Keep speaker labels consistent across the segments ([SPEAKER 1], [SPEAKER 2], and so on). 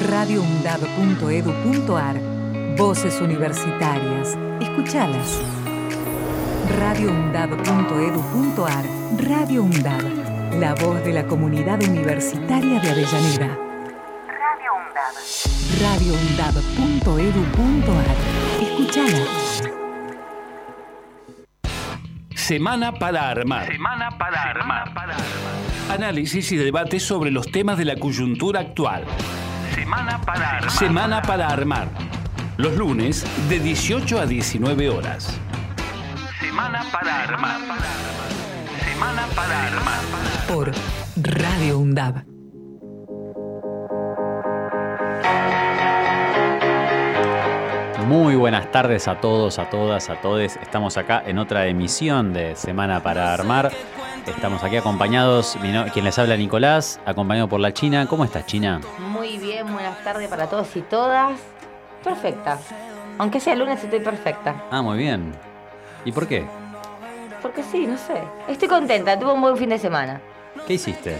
[SPEAKER 1] radioundab.edu.ar Voces universitarias. Escuchalas. radioundab.edu.ar Radio Undab. La voz de la comunidad universitaria de Avellaneda. Radio Undab. radioundab.edu.ar Escuchala.
[SPEAKER 2] Semana para armar.
[SPEAKER 3] Semana para armar.
[SPEAKER 2] Análisis y debate sobre los temas de la coyuntura actual.
[SPEAKER 3] Semana para armar.
[SPEAKER 2] Semana para armar. Los lunes de 18 a 19 horas.
[SPEAKER 3] Semana para armar. Semana para armar.
[SPEAKER 1] Por Radio Undab.
[SPEAKER 4] Muy buenas tardes a todos, a todas, a todes. Estamos acá en otra emisión de Semana para Armar. Estamos aquí acompañados, quien les habla Nicolás, acompañado por la China. ¿Cómo estás, China?
[SPEAKER 5] Muy bien, buenas tardes para todos y todas. Perfecta. Aunque sea lunes estoy perfecta.
[SPEAKER 4] Ah, muy bien. ¿Y por qué?
[SPEAKER 5] Porque sí, no sé. Estoy contenta, tuve un buen fin de semana.
[SPEAKER 4] ¿Qué hiciste?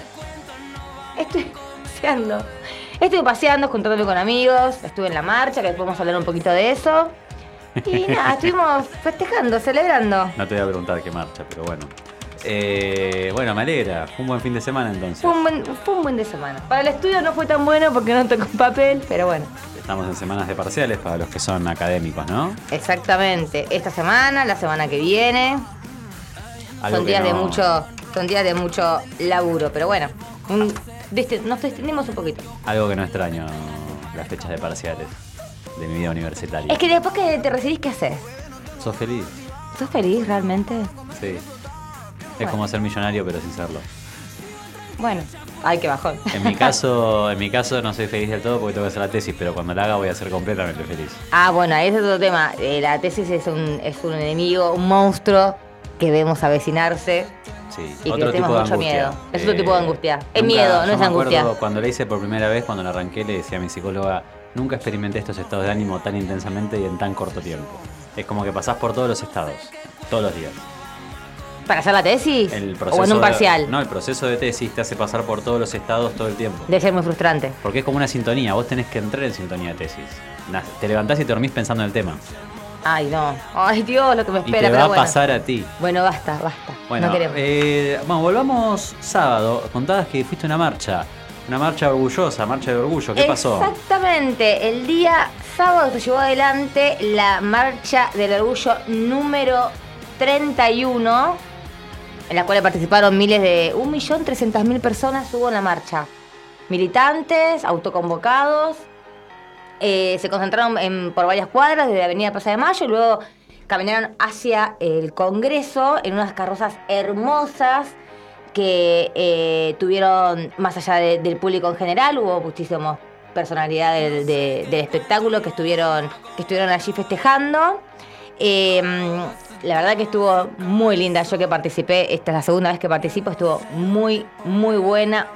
[SPEAKER 5] Estoy paseando. Estuve paseando, juntándome con amigos. Estuve en la marcha, que a hablar un poquito de eso. Y nada, estuvimos festejando, celebrando.
[SPEAKER 4] No te voy a preguntar qué marcha, pero bueno. Eh, bueno, me alegra. Fue un buen fin de semana entonces.
[SPEAKER 5] Fue un, buen, fue un buen de semana. Para el estudio no fue tan bueno porque no tocó papel, pero bueno.
[SPEAKER 4] Estamos en semanas de parciales para los que son académicos, ¿no?
[SPEAKER 5] Exactamente. Esta semana, la semana que viene.
[SPEAKER 4] Algo
[SPEAKER 5] son días de mucho son días de mucho laburo pero bueno un- nos distendimos un poquito
[SPEAKER 4] Algo que no extraño, las fechas de parciales de mi vida universitaria.
[SPEAKER 5] es que después que te recibís qué haces
[SPEAKER 4] ¿Sos feliz?
[SPEAKER 5] ¿sos feliz realmente?
[SPEAKER 4] Sí. Es
[SPEAKER 5] Bueno.
[SPEAKER 4] como ser millonario pero sin serlo.
[SPEAKER 5] bueno ay qué bajón
[SPEAKER 4] En mi caso, en mi caso no soy feliz del todo porque tengo que hacer la tesis, pero cuando la haga voy a ser completamente feliz.
[SPEAKER 5] ah bueno ahí es otro tema Eh, la tesis es un, es un enemigo un monstruo que vemos avecinarse
[SPEAKER 4] Sí.
[SPEAKER 5] Y que le tenemos mucho miedo. Es otro tipo de angustia. Es miedo, no
[SPEAKER 4] yo
[SPEAKER 5] es
[SPEAKER 4] me
[SPEAKER 5] angustia.
[SPEAKER 4] acuerdo Cuando la hice por primera vez, cuando la arranqué, le decía a mi psicóloga, nunca experimenté estos estados de ánimo tan intensamente y en tan corto tiempo. Es como que pasás por todos los estados, todos los días.
[SPEAKER 5] Para hacer la tesis
[SPEAKER 4] El
[SPEAKER 5] o
[SPEAKER 4] proceso
[SPEAKER 5] en un
[SPEAKER 4] de-
[SPEAKER 5] parcial
[SPEAKER 4] no, el proceso de tesis te hace pasar por todos los estados todo el tiempo.
[SPEAKER 5] debe ser muy frustrante
[SPEAKER 4] Porque es como una sintonía, vos tenés que entrar en sintonía de tesis. Te levantás y te dormís pensando en el tema.
[SPEAKER 5] ay no ay Dios lo que me
[SPEAKER 4] Y
[SPEAKER 5] espera
[SPEAKER 4] te va
[SPEAKER 5] pero
[SPEAKER 4] a pasar a ti.
[SPEAKER 5] bueno basta basta
[SPEAKER 4] Bueno,
[SPEAKER 5] no queremos
[SPEAKER 4] eh, bueno, volvamos sábado. Contabas que fuiste a una marcha. Una marcha orgullosa, marcha de orgullo. ¿Qué pasó?
[SPEAKER 5] Exactamente, el día sábado se llevó adelante la marcha del orgullo número 31, en la cual participaron miles de 1.300.000 personas, hubo en la marcha. Militantes, autoconvocados, eh, se concentraron en- por varias cuadras desde Avenida Plaza de Mayo y luego caminaron hacia el Congreso en unas carrozas hermosas que eh, tuvieron, más allá de- del público en general, hubo muchísimas personalidades del, de- del espectáculo que estuvieron, estuvieron allí festejando. Eh, la verdad que estuvo muy linda, yo que participé, esta es la segunda vez que participo, estuvo muy, muy buena,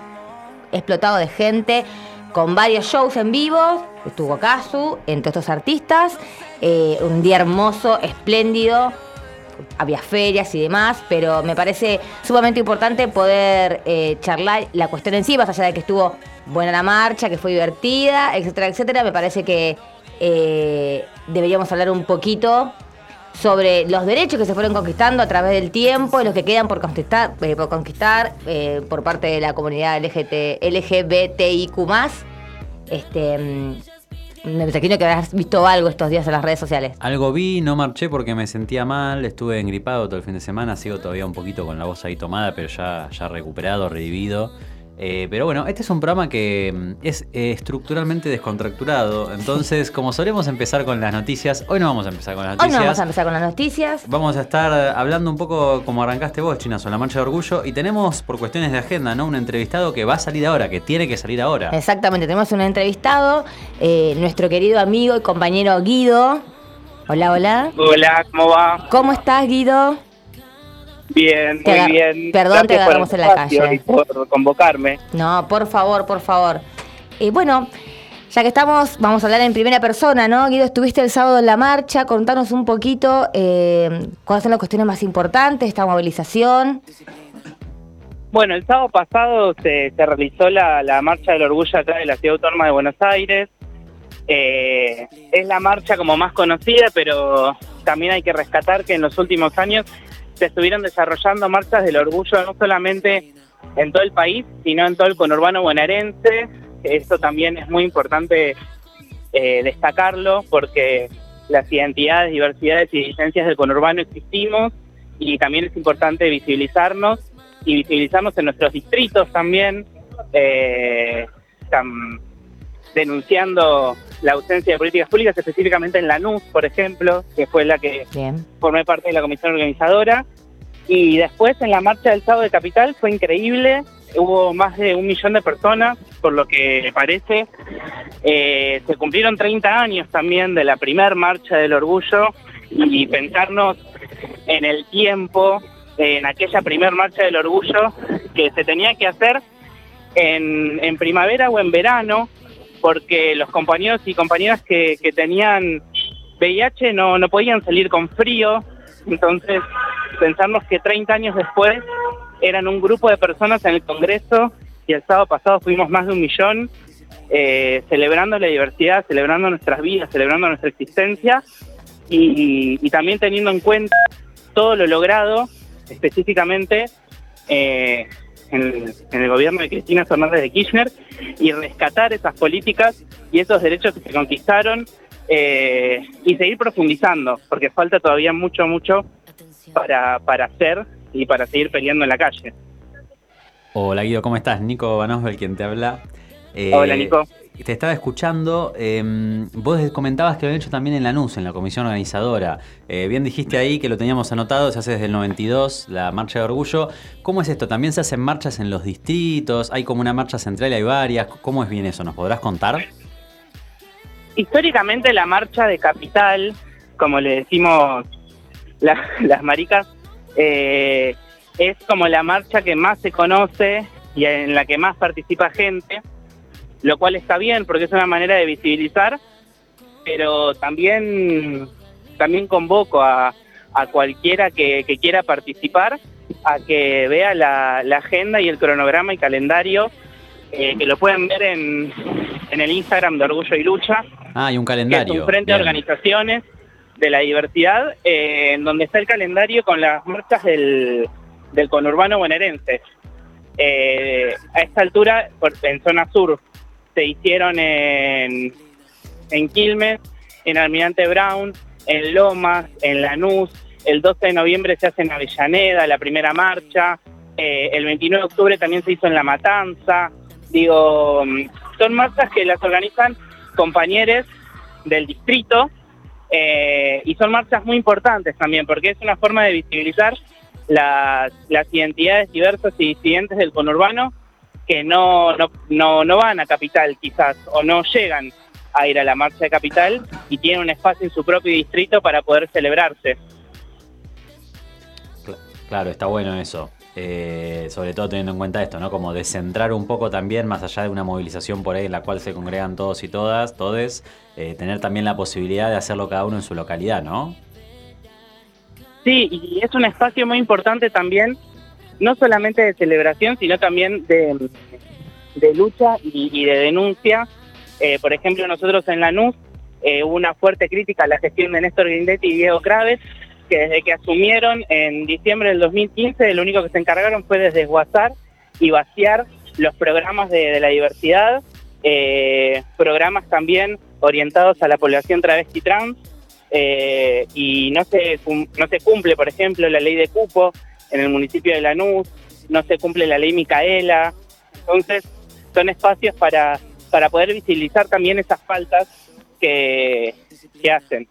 [SPEAKER 5] explotado de gente, con varios shows en vivo, estuvo Kazu, entre estos artistas, eh, un día hermoso, espléndido, había ferias y demás, pero me parece sumamente importante poder eh, charlar la cuestión en sí, más allá de que estuvo buena la marcha, que fue divertida, etcétera, etcétera, me parece que eh, deberíamos hablar un poquito sobre los derechos que se fueron conquistando a través del tiempo y los que quedan por conquistar, eh, por, conquistar eh, por parte de la comunidad LGT, LGBTIQ+. Este, mm, me imagino que habrás visto algo estos días en las redes sociales.
[SPEAKER 4] Algo vi, no marché porque me sentía mal, estuve engripado todo el fin de semana, sigo todavía un poquito con la voz ahí tomada, pero ya, ya recuperado, revivido. Eh, pero bueno, este es un programa que mm, es eh, estructuralmente descontracturado, entonces como solemos empezar con las noticias, hoy no vamos a empezar con las
[SPEAKER 5] Hoy
[SPEAKER 4] noticias.
[SPEAKER 5] no vamos a empezar con las noticias.
[SPEAKER 4] Vamos a estar hablando un poco como arrancaste vos, China, sobre la marcha de orgullo. Y tenemos, por cuestiones de agenda, ¿no? Un entrevistado que va a salir ahora, que tiene que salir ahora.
[SPEAKER 5] Exactamente, tenemos un entrevistado, eh, nuestro querido amigo y compañero Guido. Hola, hola.
[SPEAKER 6] Hola, ¿cómo va?
[SPEAKER 5] ¿Cómo estás, Guido?
[SPEAKER 6] Bien, muy
[SPEAKER 5] agar-
[SPEAKER 6] bien.
[SPEAKER 5] perdón, te
[SPEAKER 6] Gracias
[SPEAKER 5] agarramos en la calle.
[SPEAKER 6] y por convocarme.
[SPEAKER 5] No, por favor, por favor. Eh, bueno, ya que estamos, vamos a hablar en primera persona, ¿no? Guido, estuviste el sábado en la marcha, contanos un poquito eh, cuáles son las cuestiones más importantes de esta movilización.
[SPEAKER 6] Bueno, el sábado pasado se, se realizó la, la Marcha del Orgullo acá de la Ciudad Autónoma de Buenos Aires. Eh, es la marcha como más conocida, pero también hay que rescatar que en los últimos años se estuvieron desarrollando marchas del orgullo no solamente en todo el país, sino en todo el conurbano bonaerense. Esto también es muy importante eh, destacarlo porque las identidades, diversidades y licencias del conurbano existimos y también es importante visibilizarnos y visibilizarnos en nuestros distritos también, eh, denunciando la ausencia de políticas públicas, específicamente en Lanús, por ejemplo, que fue la que
[SPEAKER 5] Bien.
[SPEAKER 6] formé parte de la comisión organizadora. Y después en la marcha del sábado de Capital fue increíble, hubo más de un millón de personas, por lo que parece. Eh, se cumplieron 30 años también de la primer marcha del orgullo y pensarnos en el tiempo, en aquella primer marcha del orgullo que se tenía que hacer en, en primavera o en verano, porque los compañeros y compañeras que, tenían VIH no, no podían salir con frío, entonces pensarnos que 30 años después eran un grupo de personas en el Congreso y el sábado pasado fuimos más de un millón eh, celebrando la diversidad, celebrando nuestras vidas, celebrando nuestra existencia y, y también teniendo en cuenta todo lo logrado específicamente eh, en, en el gobierno de Cristina Fernández de Kirchner y rescatar esas políticas y esos derechos que se conquistaron eh, y seguir profundizando, porque falta todavía mucho, mucho para, para hacer y para seguir peleando en la calle.
[SPEAKER 4] Hola Guido, ¿cómo estás? Nico Banosbel, quien te habla. Eh,
[SPEAKER 6] Hola, Nico.
[SPEAKER 4] Te estaba escuchando. eh, vos comentabas que lo habían hecho también en Lanús, en la comisión organizadora. Eh, bien dijiste ahí que lo teníamos anotado, se hace desde el 92, la marcha de orgullo. ¿Cómo es esto? ¿También se hacen marchas en los distritos? ¿Hay como una marcha central y hay varias? ¿Cómo es bien eso? ¿Nos podrás contar?
[SPEAKER 6] Históricamente la marcha de capital, como le decimos la- las maricas, eh, es como la marcha que más se conoce y en la que más participa gente, lo cual está bien porque es una manera de visibilizar, pero también, también convoco a, a cualquiera que, que quiera participar a que vea la, la agenda y el cronograma y calendario, eh, que lo pueden ver en, en el Instagram de Orgullo y Lucha,
[SPEAKER 4] Ah, hay un
[SPEAKER 6] que es
[SPEAKER 4] calendario.
[SPEAKER 6] un frente de
[SPEAKER 4] Bien.
[SPEAKER 6] organizaciones de la diversidad, eh, en donde está el calendario con las marchas del, del conurbano bonaerense. Eh, a esta altura, en zona sur, se hicieron en, en Quilmes, en Almirante Brown, en Lomas, en Lanús. El 12 de noviembre se hace en Avellaneda, la primera marcha. Eh, el 29 de octubre también se hizo en La Matanza. Digo, mm, son marchas que las organizan compañeros del distrito eh, y son marchas muy importantes también porque es una forma de visibilizar las, las identidades diversas y disidentes del conurbano que no, no, no, no van a Capital quizás o no llegan a ir a la marcha de Capital y tienen un espacio en su propio distrito para poder celebrarse.
[SPEAKER 4] Cl- Claro, está bueno eso. Eh, sobre todo teniendo en cuenta esto, ¿no? Como descentrar un poco también, más allá de una movilización por ahí en la cual se congregan todos y todas, todes, eh, tener también la posibilidad de hacerlo cada uno en su localidad, ¿no?
[SPEAKER 6] Sí, y es un espacio muy importante también, no solamente de celebración, sino también de, de lucha y, de denuncia. Eh, por ejemplo, nosotros en Lanús eh, una fuerte crítica a la gestión de Néstor Grindetti y Diego Craves, que desde que asumieron en diciembre del 2015, lo único que se encargaron fue de desguazar y vaciar los programas de, la diversidad, eh, programas también orientados a la población travesti trans, eh, y no se, no se cumple, por ejemplo, la ley de cupo en el municipio de Lanús, no se cumple la ley Micaela. Entonces, son espacios para, para poder visibilizar también esas faltas que, que hacen.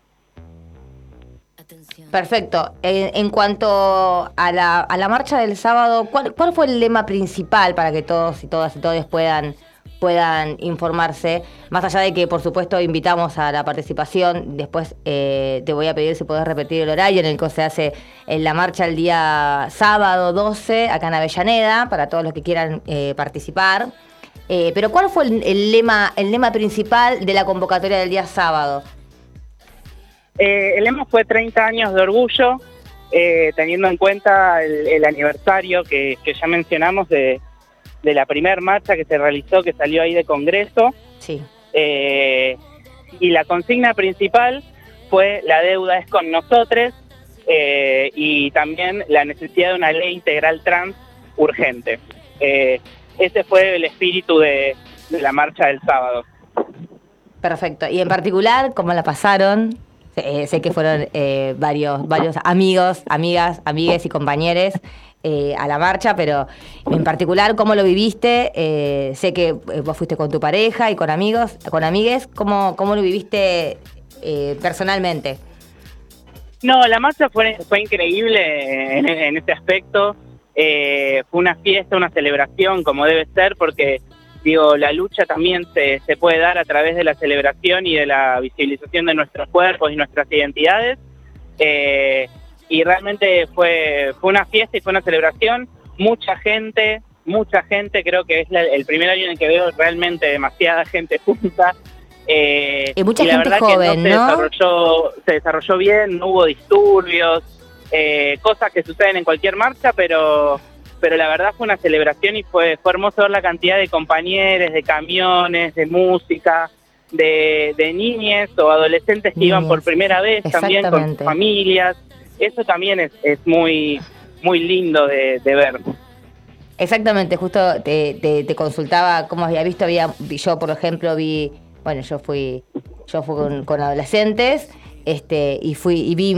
[SPEAKER 5] Perfecto. En cuanto a la, a la marcha del sábado, ¿cuál, cuál fue el lema principal para que todos y todas y todos puedan, puedan informarse? Más allá de que, por supuesto, invitamos a la participación, después eh, te voy a pedir si podés repetir el horario en el que se hace en la marcha el día sábado 12, acá en Avellaneda, para todos los que quieran eh, participar. Eh, pero ¿cuál fue el, el lema, el lema principal de la convocatoria del día sábado?
[SPEAKER 6] El lema fue 30 años de orgullo. teniendo en cuenta el, el aniversario que, que ya mencionamos de, de la primer marcha que se realizó, que salió ahí de Congreso.
[SPEAKER 5] Sí.
[SPEAKER 6] Eh, y la consigna principal fue la deuda es con nosotros eh, y también la necesidad de una ley integral trans urgente. Eh, ese fue el espíritu de, de la marcha del sábado.
[SPEAKER 5] Perfecto. Y en particular, ¿cómo la pasaron? Eh, sé que fueron eh, varios, varios amigos, amigas, amigues y compañeros eh, a la marcha, pero en particular, ¿cómo lo viviste? Eh, sé que eh, vos fuiste con tu pareja y con amigos, con amigues. ¿Cómo, cómo lo viviste personalmente?
[SPEAKER 6] No, la marcha fue, fue increíble en, en este aspecto. Fue una fiesta, una celebración como debe ser, porque digo, la lucha también se, se puede dar a través de la celebración y de la visibilización de nuestros cuerpos y nuestras identidades. Y realmente fue, fue una fiesta y fue una celebración. Mucha gente, mucha gente, creo que es la- el primer año en el que veo realmente demasiada gente junta. Eh,
[SPEAKER 5] Y mucha
[SPEAKER 6] la
[SPEAKER 5] gente
[SPEAKER 6] verdad
[SPEAKER 5] joven,
[SPEAKER 6] que no,
[SPEAKER 5] ¿no?
[SPEAKER 6] Se, desarrolló, se desarrolló bien, no hubo disturbios, eh, cosas que suceden en cualquier marcha, pero pero la verdad fue una celebración y fue, fue hermoso ver la cantidad de compañeros, de camiones, de música, de, de niñes o adolescentes que iban por primera vez también con sus familias. Eso también es, muy, muy lindo de, ver.
[SPEAKER 5] Exactamente, justo te, consultaba cómo había visto, había, yo por ejemplo vi, bueno, yo fui, yo fui con, adolescentes, este, y fui, y vi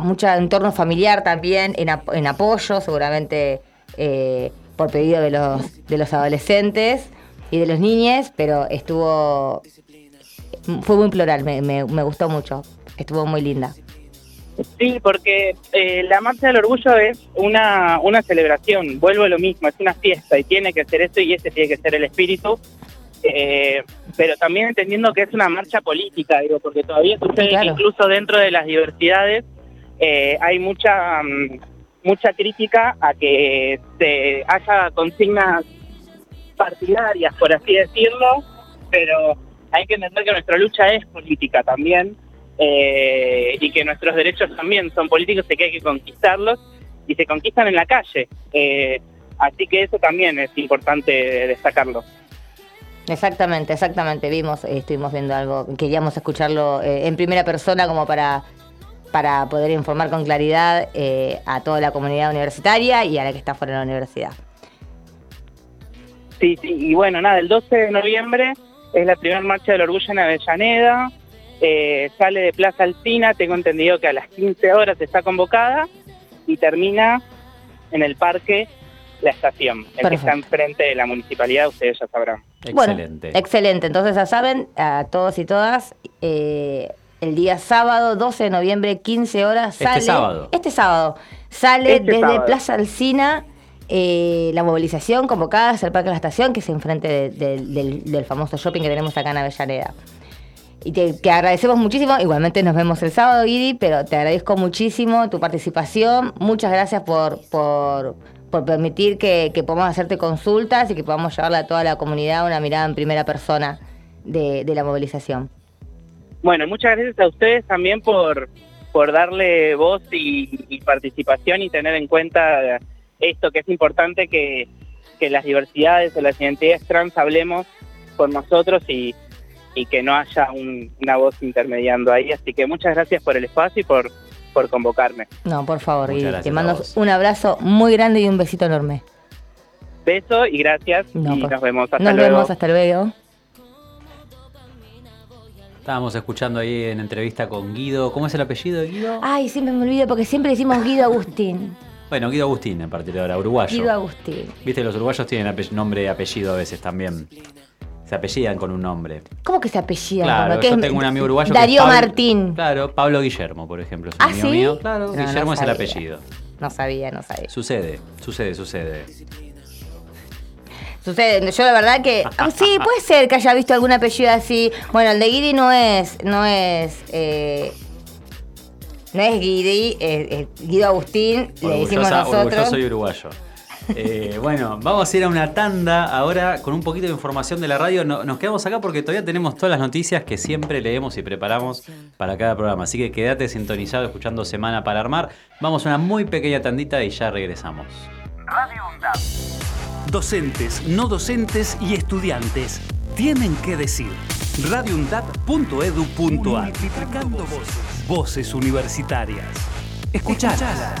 [SPEAKER 5] mucha entorno familiar también en, ap- en apoyo, seguramente eh, por pedido de los, de los adolescentes y de los niños, pero estuvo, fue muy plural, me, me gustó mucho, estuvo muy linda.
[SPEAKER 6] Sí, porque eh, la Marcha del Orgullo es una, una celebración, vuelvo a lo mismo, es una fiesta y tiene que ser eso y ese tiene que ser el espíritu, eh, pero también entendiendo que es una marcha política, digo, porque todavía sucede
[SPEAKER 5] Claro.
[SPEAKER 6] que incluso dentro de las diversidades eh, hay mucha, mm, mucha crítica a que se haya consignas partidarias, por así decirlo, pero hay que entender que nuestra lucha es política también eh, y que nuestros derechos también son políticos y que hay que conquistarlos y se conquistan en la calle. Eh, así que eso también es importante destacarlo.
[SPEAKER 5] Exactamente, exactamente. Vimos, eh, estuvimos viendo algo, queríamos escucharlo eh, en primera persona como para, para poder informar con claridad eh, a toda la comunidad universitaria y a la que está fuera de la universidad.
[SPEAKER 6] Sí, sí, y bueno, nada, el 12 de noviembre es la primera marcha del orgullo en Avellaneda, eh, sale de Plaza Alcina, tengo entendido que a las 15 horas está convocada y termina en el parque La Estación, el que está enfrente de la municipalidad, ustedes ya sabrán.
[SPEAKER 4] Excelente.
[SPEAKER 5] Bueno, excelente. Entonces ya saben, a todos y todas, eh, el día sábado, 12 de noviembre, 15 horas,
[SPEAKER 4] Este
[SPEAKER 5] sale.
[SPEAKER 4] sábado.
[SPEAKER 5] Este sábado. Sale
[SPEAKER 6] Este
[SPEAKER 5] desde
[SPEAKER 6] sábado.
[SPEAKER 5] Plaza Alcina eh, la movilización convocada hacia el Parque de la Estación, que es enfrente de- de- del, del famoso shopping que tenemos acá en Avellaneda. Y te, agradecemos muchísimo. Igualmente nos vemos el sábado, Guidi, pero te agradezco muchísimo tu participación. Muchas gracias por, por, permitir que, podamos hacerte consultas y que podamos llevarle a toda la comunidad una mirada en primera persona de, la movilización.
[SPEAKER 6] Bueno, muchas gracias a ustedes también por, por darle voz y, participación y tener en cuenta esto que es importante que, que las diversidades o las identidades trans hablemos por nosotros y, y que no haya un- una voz intermediando ahí. Así que muchas gracias por el espacio y por, por convocarme.
[SPEAKER 5] No, por favor,
[SPEAKER 4] Muchas gracias
[SPEAKER 5] Te
[SPEAKER 4] a
[SPEAKER 5] mando un abrazo muy grande y un besito enorme.
[SPEAKER 6] Beso y gracias
[SPEAKER 5] No,
[SPEAKER 6] y
[SPEAKER 5] por-
[SPEAKER 6] nos vemos. Hasta
[SPEAKER 5] Nos
[SPEAKER 6] luego.
[SPEAKER 5] vemos, hasta luego.
[SPEAKER 4] Estábamos escuchando ahí en entrevista con Guido. ¿Cómo es el apellido de Guido?
[SPEAKER 5] Ay, siempre me olvido porque siempre decimos Guido Agustín.
[SPEAKER 4] Bueno, Guido Agustín en partir de ahora, uruguayo.
[SPEAKER 5] Guido Agustín.
[SPEAKER 4] Viste, los uruguayos tienen nombre y apellido a veces también. Se apellidan con un nombre.
[SPEAKER 5] ¿Cómo que se apellida?
[SPEAKER 4] Claro,
[SPEAKER 5] Bueno, ¿qué
[SPEAKER 4] yo
[SPEAKER 5] es?
[SPEAKER 4] tengo un amigo uruguayo que es
[SPEAKER 5] Darío
[SPEAKER 4] Pablo-
[SPEAKER 5] Martín.
[SPEAKER 4] Claro, Pablo Guillermo, por ejemplo, es un
[SPEAKER 5] ¿Ah,
[SPEAKER 4] amigo
[SPEAKER 5] sí?
[SPEAKER 4] mío. Claro,
[SPEAKER 5] No, no
[SPEAKER 4] Guillermo es el apellido.
[SPEAKER 5] No sabía, no sabía.
[SPEAKER 4] Sucede, sucede, sucede.
[SPEAKER 5] Sucede, yo la verdad que. ah, Sí, puede ser que haya visto algún apellido así. Bueno, el de Guidi no es. No es. eh, no es Guidi, es, es Guido Agustín, le decimos
[SPEAKER 4] Orgullosa-
[SPEAKER 5] nosotros.
[SPEAKER 4] orgulloso y uruguayo. Eh, bueno, vamos a ir a una tanda ahora con un poquito de información de la radio. No- nos quedamos acá porque todavía tenemos todas las noticias que siempre leemos y preparamos para cada programa. Así que quédate sintonizado escuchando Semana para Armar. Vamos a una muy pequeña tandita y ya regresamos.
[SPEAKER 3] Radio UNDAP.
[SPEAKER 2] Docentes, no docentes y estudiantes tienen que decir. radioundap.edu.ar Multiplicando voces. Voces universitarias. Escuchalas.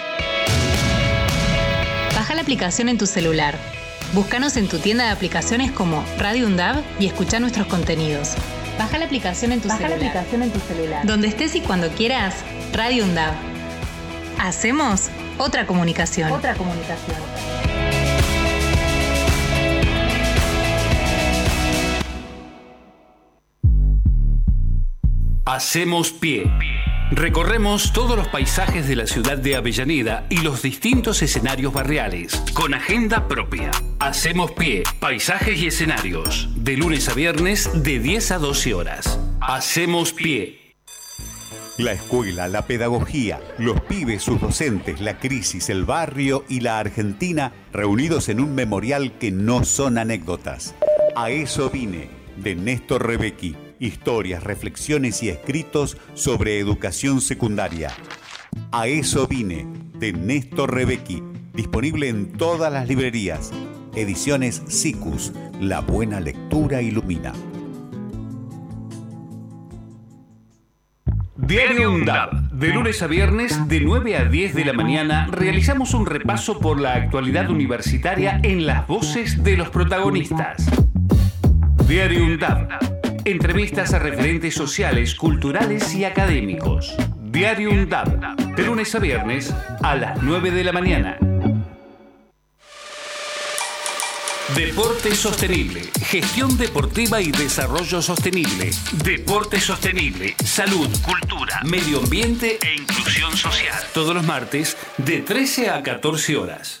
[SPEAKER 7] Baja la aplicación en tu celular. Búscanos en tu tienda de aplicaciones como Radio UNDAV y escucha nuestros contenidos. Baja la aplicación en tu celular. Donde estés y cuando quieras, Radio UNDAV. Hacemos otra comunicación. Otra comunicación.
[SPEAKER 2] Hacemos pie. Recorremos todos los paisajes de la ciudad de Avellaneda y los distintos escenarios barriales, con agenda propia. Hacemos pie, paisajes y escenarios, de lunes a viernes de 10 a 12 horas. Hacemos pie.
[SPEAKER 8] La escuela, la pedagogía, los pibes, sus docentes, la crisis, el barrio y la Argentina reunidos en un memorial que no son anécdotas. A eso vine, de Néstor Rebecki. Historias, reflexiones y escritos sobre educación secundaria. A eso vine, de Néstor Rebecki. Disponible en todas las librerías. Ediciones SICUS. La buena lectura ilumina.
[SPEAKER 2] Diario UNDAP. De lunes a viernes, de 9 a 10 de la mañana, realizamos un repaso por la actualidad universitaria en las voces de los protagonistas. Diario UNDAP. Entrevistas a referentes sociales, culturales y académicos. Diario UNDAP. De lunes a viernes, a las 9 de la mañana. Deporte sostenible, gestión deportiva y desarrollo sostenible. Deporte sostenible, salud, cultura, medio ambiente e inclusión social. Todos los martes de 13 a 14 horas.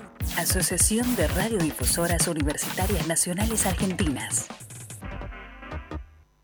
[SPEAKER 1] Asociación de Radiodifusoras Universitarias Nacionales Argentinas.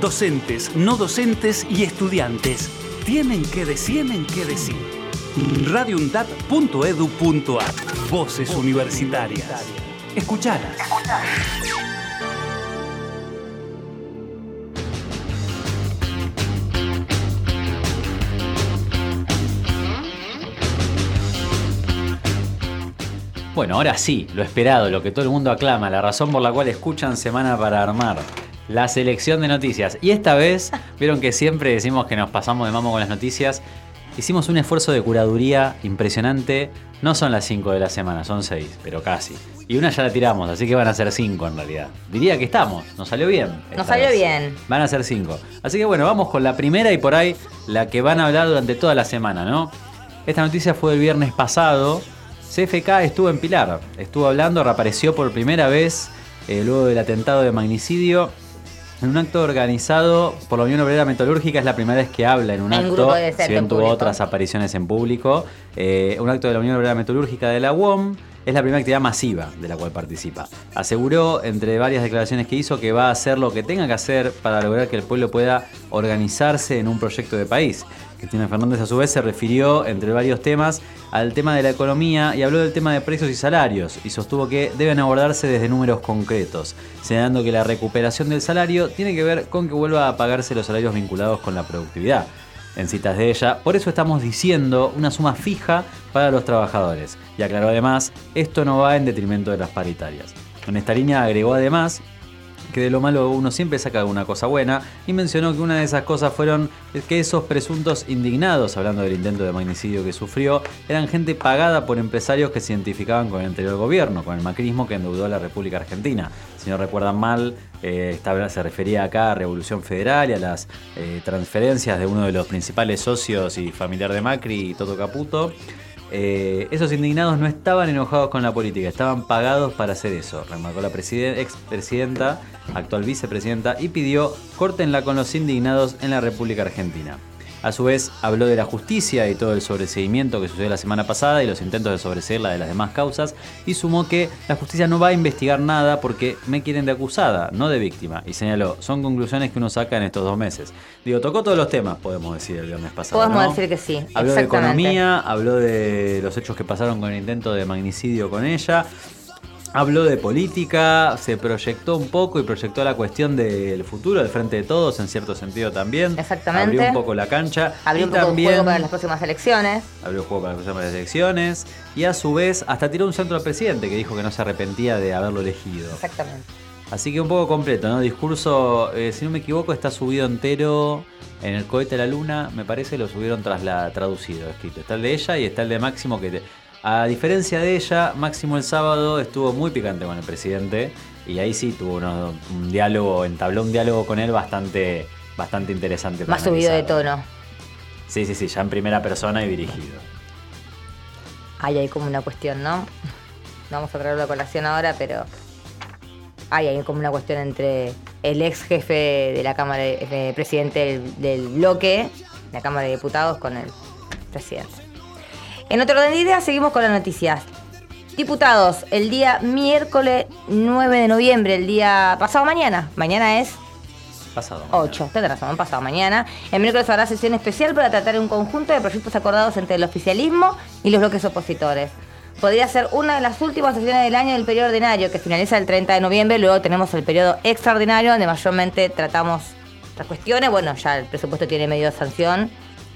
[SPEAKER 2] Docentes, no docentes y estudiantes tienen que decir, tienen que decir. Voces universitarias. Escuchalas.
[SPEAKER 4] Bueno, ahora sí, lo esperado, lo que todo el mundo aclama, la razón por la cual escuchan Semana para Armar. La selección de noticias. Y esta vez, vieron que siempre decimos que nos pasamos de mamo con las noticias. Hicimos un esfuerzo de curaduría impresionante. No son las 5 de la semana, son 6, pero casi. Y una ya la tiramos, así que van a ser 5 en realidad. Diría que estamos, nos salió bien.
[SPEAKER 5] Nos salió
[SPEAKER 4] vez.
[SPEAKER 5] bien.
[SPEAKER 4] Van a ser 5. Así que bueno, vamos con la primera y por ahí la que van a hablar durante toda la semana, ¿no? Esta noticia fue el viernes pasado. CFK estuvo en Pilar, estuvo hablando, reapareció por primera vez eh, luego del atentado de magnicidio en un acto organizado por la Unión Obrera Metalúrgica, es la primera vez que habla en un
[SPEAKER 5] En
[SPEAKER 4] acto, si bien
[SPEAKER 5] en
[SPEAKER 4] tuvo otras apariciones en público. Eh, un acto de la Unión Obrera Metalúrgica de la UOM es la primera actividad masiva de la cual participa. Aseguró, entre varias declaraciones que hizo, que va a hacer lo que tenga que hacer para lograr que el pueblo pueda organizarse en un proyecto de país. Cristina Fernández a su vez se refirió, entre varios temas, al tema de la economía y habló del tema de precios y salarios y sostuvo que deben abordarse desde números concretos, señalando que la recuperación del salario tiene que ver con que vuelva a pagarse los salarios vinculados con la productividad. En citas de ella, por eso estamos diciendo una suma fija para los trabajadores. Y aclaró además, esto no va en detrimento de las paritarias. En esta línea agregó además que de lo malo uno siempre saca alguna cosa buena y mencionó que una de esas cosas fueron que esos presuntos indignados, hablando del intento de magnicidio que sufrió, eran gente pagada por empresarios que se identificaban con el anterior gobierno, con el macrismo que endeudó a la República Argentina. Si no recuerdan mal, eh, esta se refería acá a Revolución Federal y a las eh, transferencias de uno de los principales socios y familiar de Macri, Toto Caputo. Eh, esos indignados no estaban enojados con la política, estaban pagados para hacer eso, remarcó la presiden- expresidenta, actual vicepresidenta, y pidió córtenla con los indignados en la República Argentina. A su vez, habló de la justicia y todo el sobreseimiento que sucedió la semana pasada y los intentos de sobreseerla de las demás causas, y sumó que la justicia no va a investigar nada porque me quieren de acusada, no de víctima. Y señaló, son conclusiones que uno saca en estos dos meses. Digo, tocó todos los temas, podemos decir, el viernes pasado.
[SPEAKER 5] Podemos
[SPEAKER 4] ¿no?
[SPEAKER 5] decir que sí.
[SPEAKER 4] Habló de economía, habló de los hechos que pasaron con el intento de magnicidio con ella. Habló de política, se proyectó un poco y proyectó la cuestión del futuro del frente de todos, en cierto sentido también.
[SPEAKER 5] Exactamente.
[SPEAKER 4] Abrió un poco la cancha.
[SPEAKER 5] Abrió
[SPEAKER 4] y
[SPEAKER 5] un poco
[SPEAKER 4] también
[SPEAKER 5] el juego para las próximas elecciones.
[SPEAKER 4] abrió juego para las próximas elecciones. Y a su vez, hasta tiró un centro al presidente que dijo que no se arrepentía de haberlo elegido.
[SPEAKER 5] Exactamente.
[SPEAKER 4] Así que un poco completo, ¿no? Discurso, eh, si no me equivoco, está subido entero en el cohete a la luna, me parece, lo subieron tras la traducido, escrito. Está el de ella y está el de Máximo, que te- a diferencia de ella, Máximo el sábado estuvo muy picante con el presidente y ahí sí tuvo un diálogo, entabló un diálogo con él bastante, bastante interesante.
[SPEAKER 5] Más subido de tono.
[SPEAKER 4] Sí, sí, sí, ya en primera persona y dirigido.
[SPEAKER 5] Ahí hay como una cuestión, ¿no? No vamos a traerlo a colación ahora, pero ahí hay como una cuestión entre el ex jefe de la Cámara, de- eh, presidente del, del bloque, la Cámara de Diputados, con el presidente. En otro orden de ideas, seguimos con las noticias. Diputados, el día miércoles 9 de noviembre, el día pasado mañana, mañana es
[SPEAKER 4] Pasado.
[SPEAKER 5] 8, tendrá razón, pasado mañana. El miércoles habrá sesión especial para tratar un conjunto de proyectos acordados entre el oficialismo y los bloques opositores. Podría ser una de las últimas sesiones del año del periodo ordinario, que finaliza el 30 de noviembre. Luego tenemos el periodo extraordinario, donde mayormente tratamos estas cuestiones. Bueno, ya el presupuesto tiene medio sanción,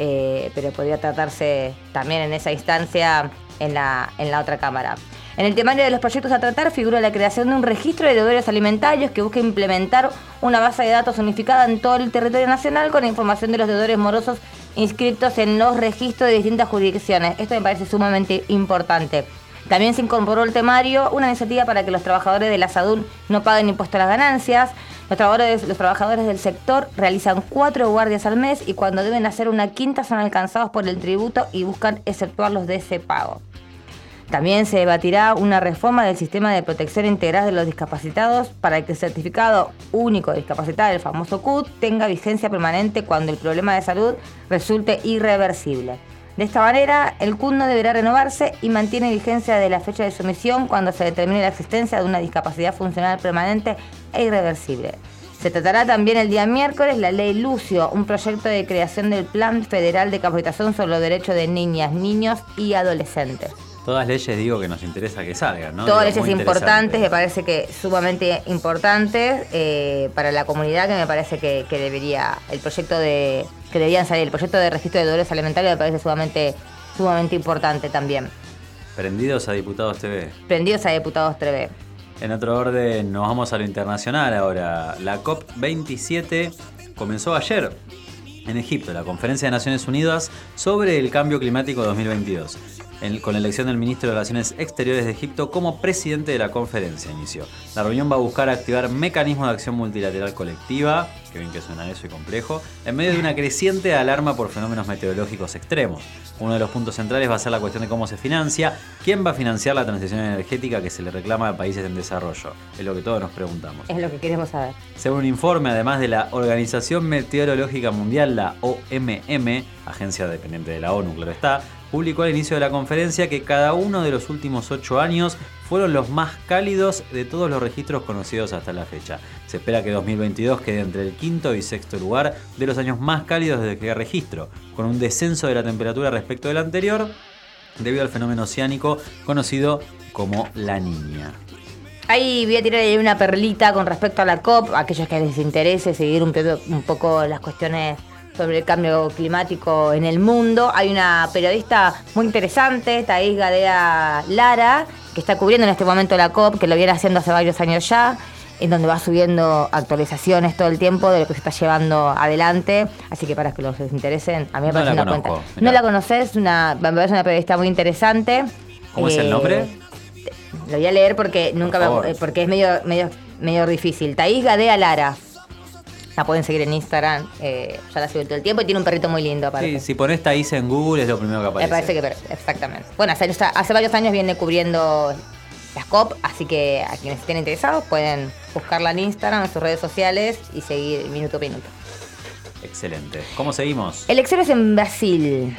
[SPEAKER 5] eh, pero podría tratarse también en esa instancia en la, en la otra Cámara. En el temario de los proyectos a tratar figura la creación de un registro de deudores alimentarios que busca implementar una base de datos unificada en todo el territorio nacional con información de los deudores morosos inscritos en los registros de distintas jurisdicciones. Esto me parece sumamente importante. También se incorporó al temario una iniciativa para que los trabajadores de la SADUN no paguen impuesto a las ganancias. Los trabajadores, los trabajadores del sector realizan cuatro guardias al mes y cuando deben hacer una quinta son alcanzados por el tributo y buscan exceptuarlos de ese pago. También se debatirá una reforma del sistema de protección integral de los discapacitados para que el certificado único de discapacidad, el famoso CUT, tenga vigencia permanente cuando el problema de salud resulte irreversible. De esta manera, el CUT no deberá renovarse y mantiene vigencia de la fecha de sumisión cuando se determine la existencia de una discapacidad funcional permanente e irreversible. Se tratará también el día miércoles la ley Lucio, un proyecto de creación del Plan Federal de Capacitación sobre los Derechos de Niñas, Niños y Adolescentes.
[SPEAKER 4] Todas leyes digo que nos interesa que salgan, ¿no?
[SPEAKER 5] Todas
[SPEAKER 4] Digo,
[SPEAKER 5] leyes importantes, me parece que sumamente importantes eh, para la comunidad, que me parece que, que debería, el proyecto de, que deberían salir, el proyecto de registro de deudores alimentarios me parece sumamente, sumamente importante también.
[SPEAKER 4] Prendidos a Diputados TV.
[SPEAKER 5] Prendidos a Diputados TV.
[SPEAKER 4] En otro orden, nos vamos a lo internacional ahora. La COP27 comenzó ayer en Egipto, la Conferencia de Naciones Unidas sobre el Cambio Climático 2022, en- con la elección del ministro de Relaciones Exteriores de Egipto como presidente de la conferencia inició. La reunión va a buscar activar mecanismos de acción multilateral colectiva qué bien que suena eso y complejo, en medio de una creciente alarma por fenómenos meteorológicos extremos. Uno de los puntos centrales va a ser la cuestión de cómo se financia, quién va a financiar la transición energética que se le reclama a países en desarrollo. Es lo que todos nos preguntamos.
[SPEAKER 5] Es lo que queremos saber.
[SPEAKER 4] Según un informe, además de la Organización Meteorológica Mundial, la OMM, agencia dependiente de la ONU, claro está, publicó al inicio de la conferencia que cada uno de los últimos ocho años fueron los más cálidos de todos los registros conocidos hasta la fecha. Se espera que 2022 quede entre el quinto y sexto lugar de los años más cálidos desde que registro, con un descenso de la temperatura respecto del anterior debido al fenómeno oceánico conocido como la niña.
[SPEAKER 5] Ahí voy a tirar ahí una perlita con respecto a la COP, aquellos que les interese seguir un poco las cuestiones sobre el cambio climático en el mundo. Hay una periodista muy interesante, Thais Gadea Lara, que está cubriendo en este momento la COP, que lo viene haciendo hace varios años ya, en donde va subiendo actualizaciones todo el tiempo de lo que se está llevando adelante. Así que para que los interesen, a mí me
[SPEAKER 4] No
[SPEAKER 5] parece una
[SPEAKER 4] conozco,
[SPEAKER 5] cuenta.
[SPEAKER 4] mirá.
[SPEAKER 5] No la conoces, una, me parece una periodista muy interesante.
[SPEAKER 4] ¿Cómo es el
[SPEAKER 5] Eh,
[SPEAKER 4] nombre?
[SPEAKER 5] lo voy a leer porque nunca me-
[SPEAKER 4] favor.
[SPEAKER 5] eh, porque es medio, medio, medio difícil. Thaís Gadea Lara. La pueden seguir en Instagram. eh, ya la sigo todo el tiempo y tiene un perrito muy lindo aparte.
[SPEAKER 4] Sí, si pones Thais en Google es lo primero que
[SPEAKER 5] Me
[SPEAKER 4] aparece.
[SPEAKER 5] parece que exactamente. Bueno, hace, hace varios años viene cubriendo las COP, así que a quienes estén interesados pueden buscarla en Instagram, en sus redes sociales y seguir minuto a minuto.
[SPEAKER 4] Excelente. ¿Cómo seguimos?
[SPEAKER 5] Elecciones en Brasil.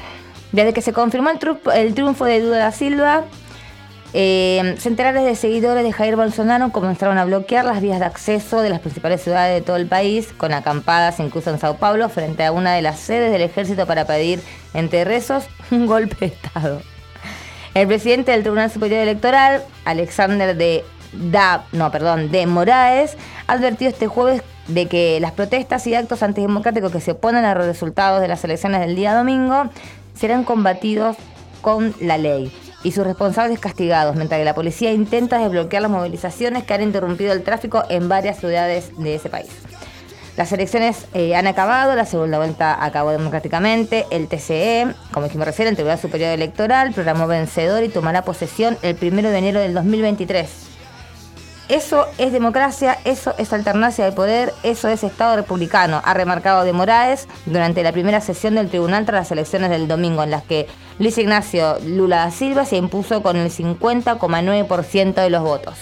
[SPEAKER 5] Desde que se confirmó el, el triunfo de Lula da Silva, eh, centenares de seguidores de Jair Bolsonaro comenzaron a bloquear las vías de acceso de las principales ciudades de todo el país, con acampadas incluso en Sao Paulo, frente a una de las sedes del ejército para pedir, entre rezos, un golpe de Estado. El presidente del Tribunal Superior Electoral, Alexander de da, no, perdón, de Moraes, advirtió este jueves de que las protestas y actos antidemocráticos que se oponen a los resultados de las elecciones del día domingo serán combatidos con la ley y sus responsables castigados, mientras que la policía intenta desbloquear las movilizaciones que han interrumpido el tráfico en varias ciudades de ese país. Las elecciones eh, han acabado, la segunda vuelta acabó democráticamente. El TCE, como dijimos recién, el Tribunal Superior Electoral, programó vencedor y tomará posesión el primero de enero del 2023. Eso es democracia, eso es alternancia de poder, eso es Estado republicano, ha remarcado de Moraes durante la primera sesión del tribunal tras las elecciones del domingo, en las que Luis Ignacio Lula da Silva se impuso con el 50,9% de los votos.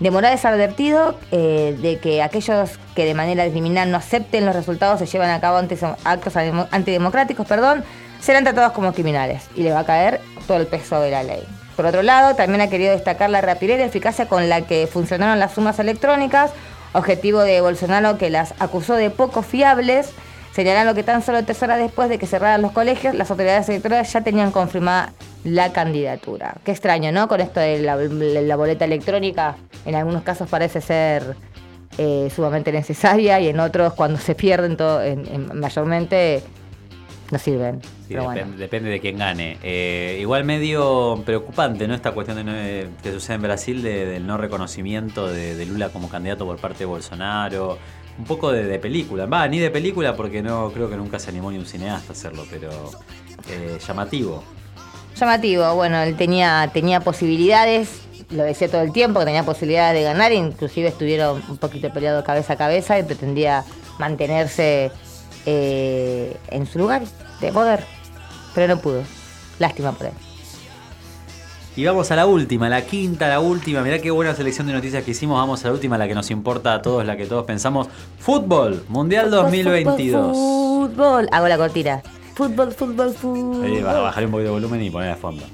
[SPEAKER 5] De Morales ha advertido eh, de que aquellos que de manera criminal no acepten los resultados se llevan a cabo antes- actos antidemocráticos, perdón, serán tratados como criminales y le va a caer todo el peso de la ley. Por otro lado, también ha querido destacar la rapidez y eficacia con la que funcionaron las sumas electrónicas, objetivo de Bolsonaro que las acusó de poco fiables, señalando que tan solo tres horas después de que cerraran los colegios, las autoridades electorales ya tenían confirmada la candidatura. Qué extraño, ¿no? Con esto de la, boleta electrónica, en algunos casos parece ser eh, sumamente necesaria y en otros, cuando se pierden todo, en- en- mayormente, no sirven.
[SPEAKER 4] Sí,
[SPEAKER 5] Pero
[SPEAKER 4] depen-
[SPEAKER 5] bueno.
[SPEAKER 4] depende de quién gane. Eh, igual medio preocupante, ¿no? Esta cuestión de no- eh, que sucede en Brasil de- del no reconocimiento de, de Lula como candidato por parte de Bolsonaro. Un poco de, de película. Va, ni de película porque no creo que nunca se animó ni un cineasta a hacerlo, pero eh, llamativo.
[SPEAKER 5] Llamativo, bueno, él tenía, tenía posibilidades, lo decía todo el tiempo, que tenía posibilidades de ganar, inclusive estuvieron un poquito peleados cabeza a cabeza y pretendía mantenerse eh, en su lugar de poder, pero no pudo. Lástima por él.
[SPEAKER 4] Y vamos a la última, la quinta, la última. Mirá qué buena selección de noticias que hicimos. Vamos a la última, la que nos importa a todos, la que todos pensamos. Fútbol, Mundial 2022.
[SPEAKER 5] Fútbol, fútbol. Hago la cortina. Fútbol, fútbol, fútbol.
[SPEAKER 4] A bajar un poquito de volumen y poner a fondo.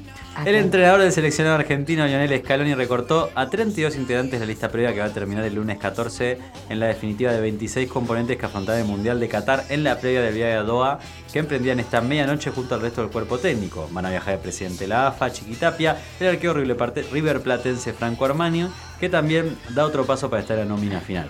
[SPEAKER 4] El entrenador del seleccionado argentino Lionel Scaloni recortó a 32 integrantes de la lista previa que va a terminar el lunes 14 en la definitiva de 26 componentes que afrontará el Mundial de Qatar en la previa del viaje a Doha que emprendían esta medianoche junto al resto del cuerpo técnico. Van a viajar el presidente de la AFA, Chiquitapia, el Plate- River Platense Franco Armanio, que también da otro paso para estar en la nómina final.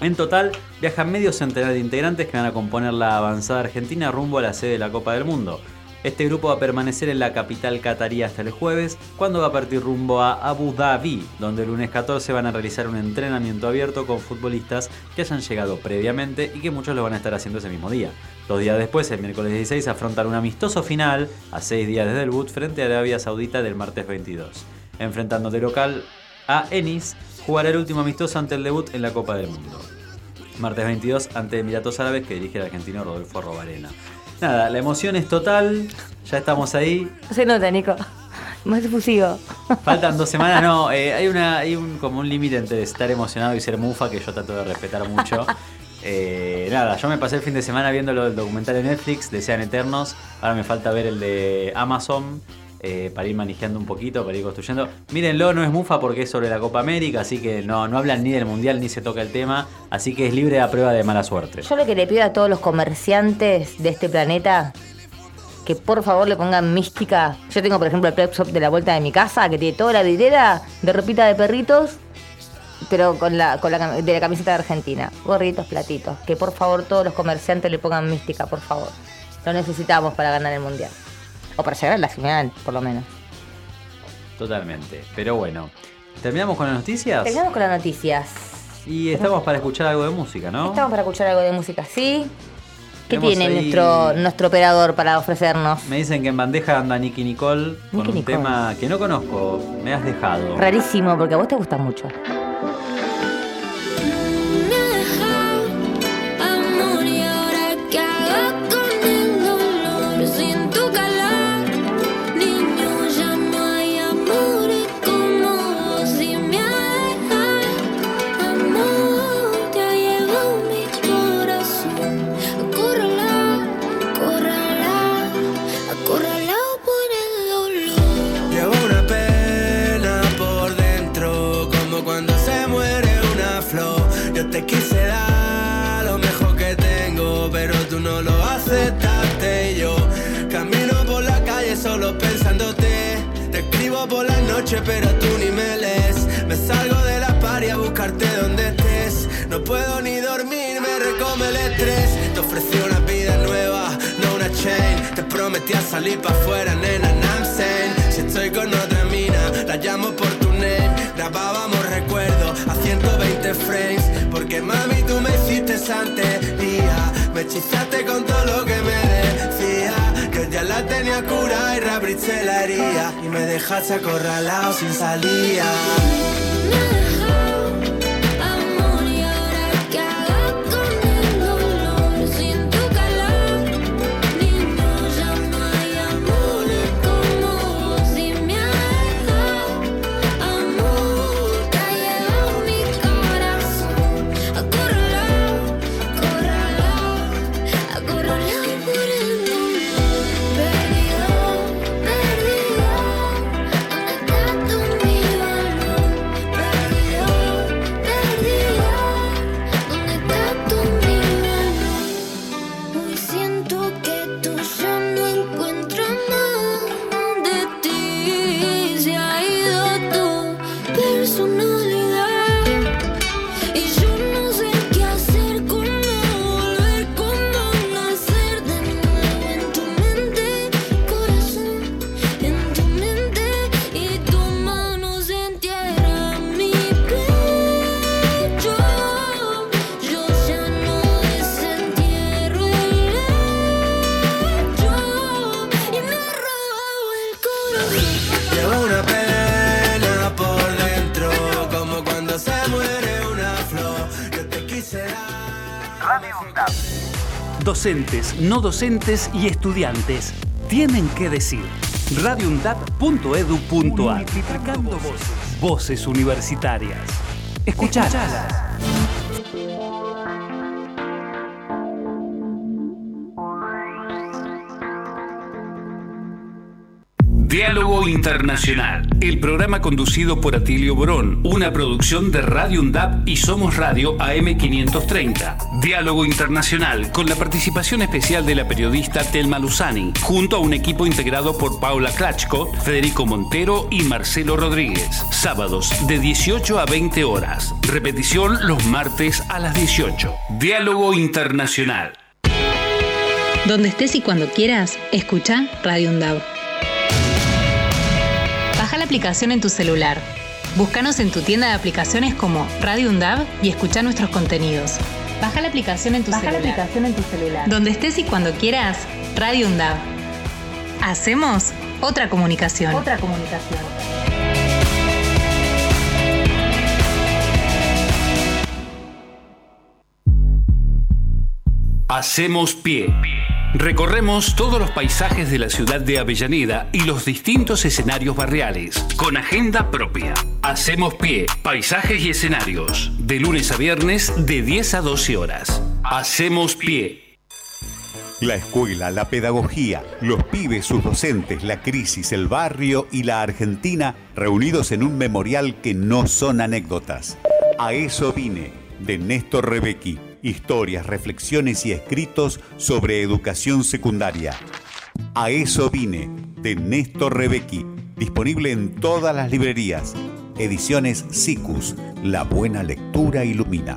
[SPEAKER 4] En total, viajan medio centenar de integrantes que van a componer la avanzada argentina rumbo a la sede de la Copa del Mundo. Este grupo va a permanecer en la capital catarí hasta el jueves, cuando va a partir rumbo a Abu Dhabi, donde el lunes 14 van a realizar un entrenamiento abierto con futbolistas que hayan llegado previamente y que muchos lo van a estar haciendo ese mismo día. Dos días después, el miércoles 16, afrontan un amistoso final a seis días desde el debut frente a Arabia Saudita del martes 22. Enfrentando de local a Ennis, jugará el último amistoso ante el debut en la Copa del Mundo. martes 22 ante Emiratos Árabes que dirige el argentino Rodolfo Robarena. Nada, la emoción es total, ya estamos ahí.
[SPEAKER 9] Se nota, Nico. Más efusivo.
[SPEAKER 4] Faltan dos semanas, no, eh, hay, una, hay un, como un límite entre estar emocionado y ser mufa que yo trato de respetar mucho. Eh, nada, yo me pasé el fin de semana viendo el documental de Netflix, Desean Eternos. Ahora me falta ver el de Amazon eh, para ir manejando un poquito, para ir construyendo. Mírenlo, no es mufa porque es sobre la Copa América, así que no, no hablan ni del Mundial ni se toca el tema. Así que es libre a prueba de mala suerte.
[SPEAKER 9] Yo lo que le pido a todos los comerciantes de este planeta que por favor le pongan mística. Yo tengo, por ejemplo, el Prep Shop de la vuelta de mi casa, que tiene toda la vidriera de ropita de perritos, pero con la, con la de la camiseta de Argentina. Gorritos, platitos. Que por favor todos los comerciantes le pongan mística, por favor. Lo necesitamos para ganar el mundial. O para llegar a la final, por lo menos.
[SPEAKER 4] Totalmente. Pero bueno, ¿terminamos con las noticias?
[SPEAKER 9] Terminamos con las noticias.
[SPEAKER 4] Y estamos para escuchar algo de música, ¿no?
[SPEAKER 9] Estamos para escuchar algo de música, ¿sí? ¿Qué
[SPEAKER 4] Tenemos
[SPEAKER 9] tiene
[SPEAKER 4] ahí-
[SPEAKER 9] nuestro, nuestro operador para ofrecernos?
[SPEAKER 4] Me dicen que en bandeja anda Nicky Nicole con un
[SPEAKER 9] Nicole.
[SPEAKER 4] tema que no conozco. Me has dejado.
[SPEAKER 9] Rarísimo, porque a vos te gusta mucho.
[SPEAKER 10] No
[SPEAKER 2] docentes y estudiantes tienen que decir. radioundap.edu.ar Multiplicando voces. Voces universitarias. Escuchalas. Diálogo Internacional, el programa conducido por Atilio Borón, una producción de Radio UNDAP y Somos Radio AM530. Diálogo Internacional, con la participación especial de la periodista Telma Luzani, junto a un equipo integrado por Paula Klachko, Federico Montero y Marcelo Rodríguez. Sábados de 18 a 20 horas. Repetición los martes a las 18. Diálogo Internacional.
[SPEAKER 7] Donde estés y cuando quieras, escucha Radio UNDAV. Baja la aplicación en tu celular. Búscanos en tu tienda de aplicaciones como Radio UNDAV y escucha nuestros contenidos. Baja la aplicación en tu
[SPEAKER 1] Baja la
[SPEAKER 7] celular.
[SPEAKER 1] aplicación en tu celular.
[SPEAKER 7] Donde estés y cuando quieras, Radio UNDAV. Hacemos otra comunicación.
[SPEAKER 1] Otra comunicación.
[SPEAKER 2] Hacemos pie. Recorremos todos los paisajes de la ciudad de Avellaneda y los distintos escenarios barriales, con agenda propia. Hacemos pie, paisajes y escenarios, de lunes a viernes de 10 a 12 horas. Hacemos pie.
[SPEAKER 8] La escuela, la pedagogía, los pibes, sus docentes, la crisis, el barrio y la Argentina reunidos en un memorial que no son anécdotas. A eso vine, de Néstor Rebecki. Historias, reflexiones y escritos sobre educación secundaria. A eso vine, de Néstor Rebecki. Disponible en todas las librerías. Ediciones SICUS. La buena lectura ilumina.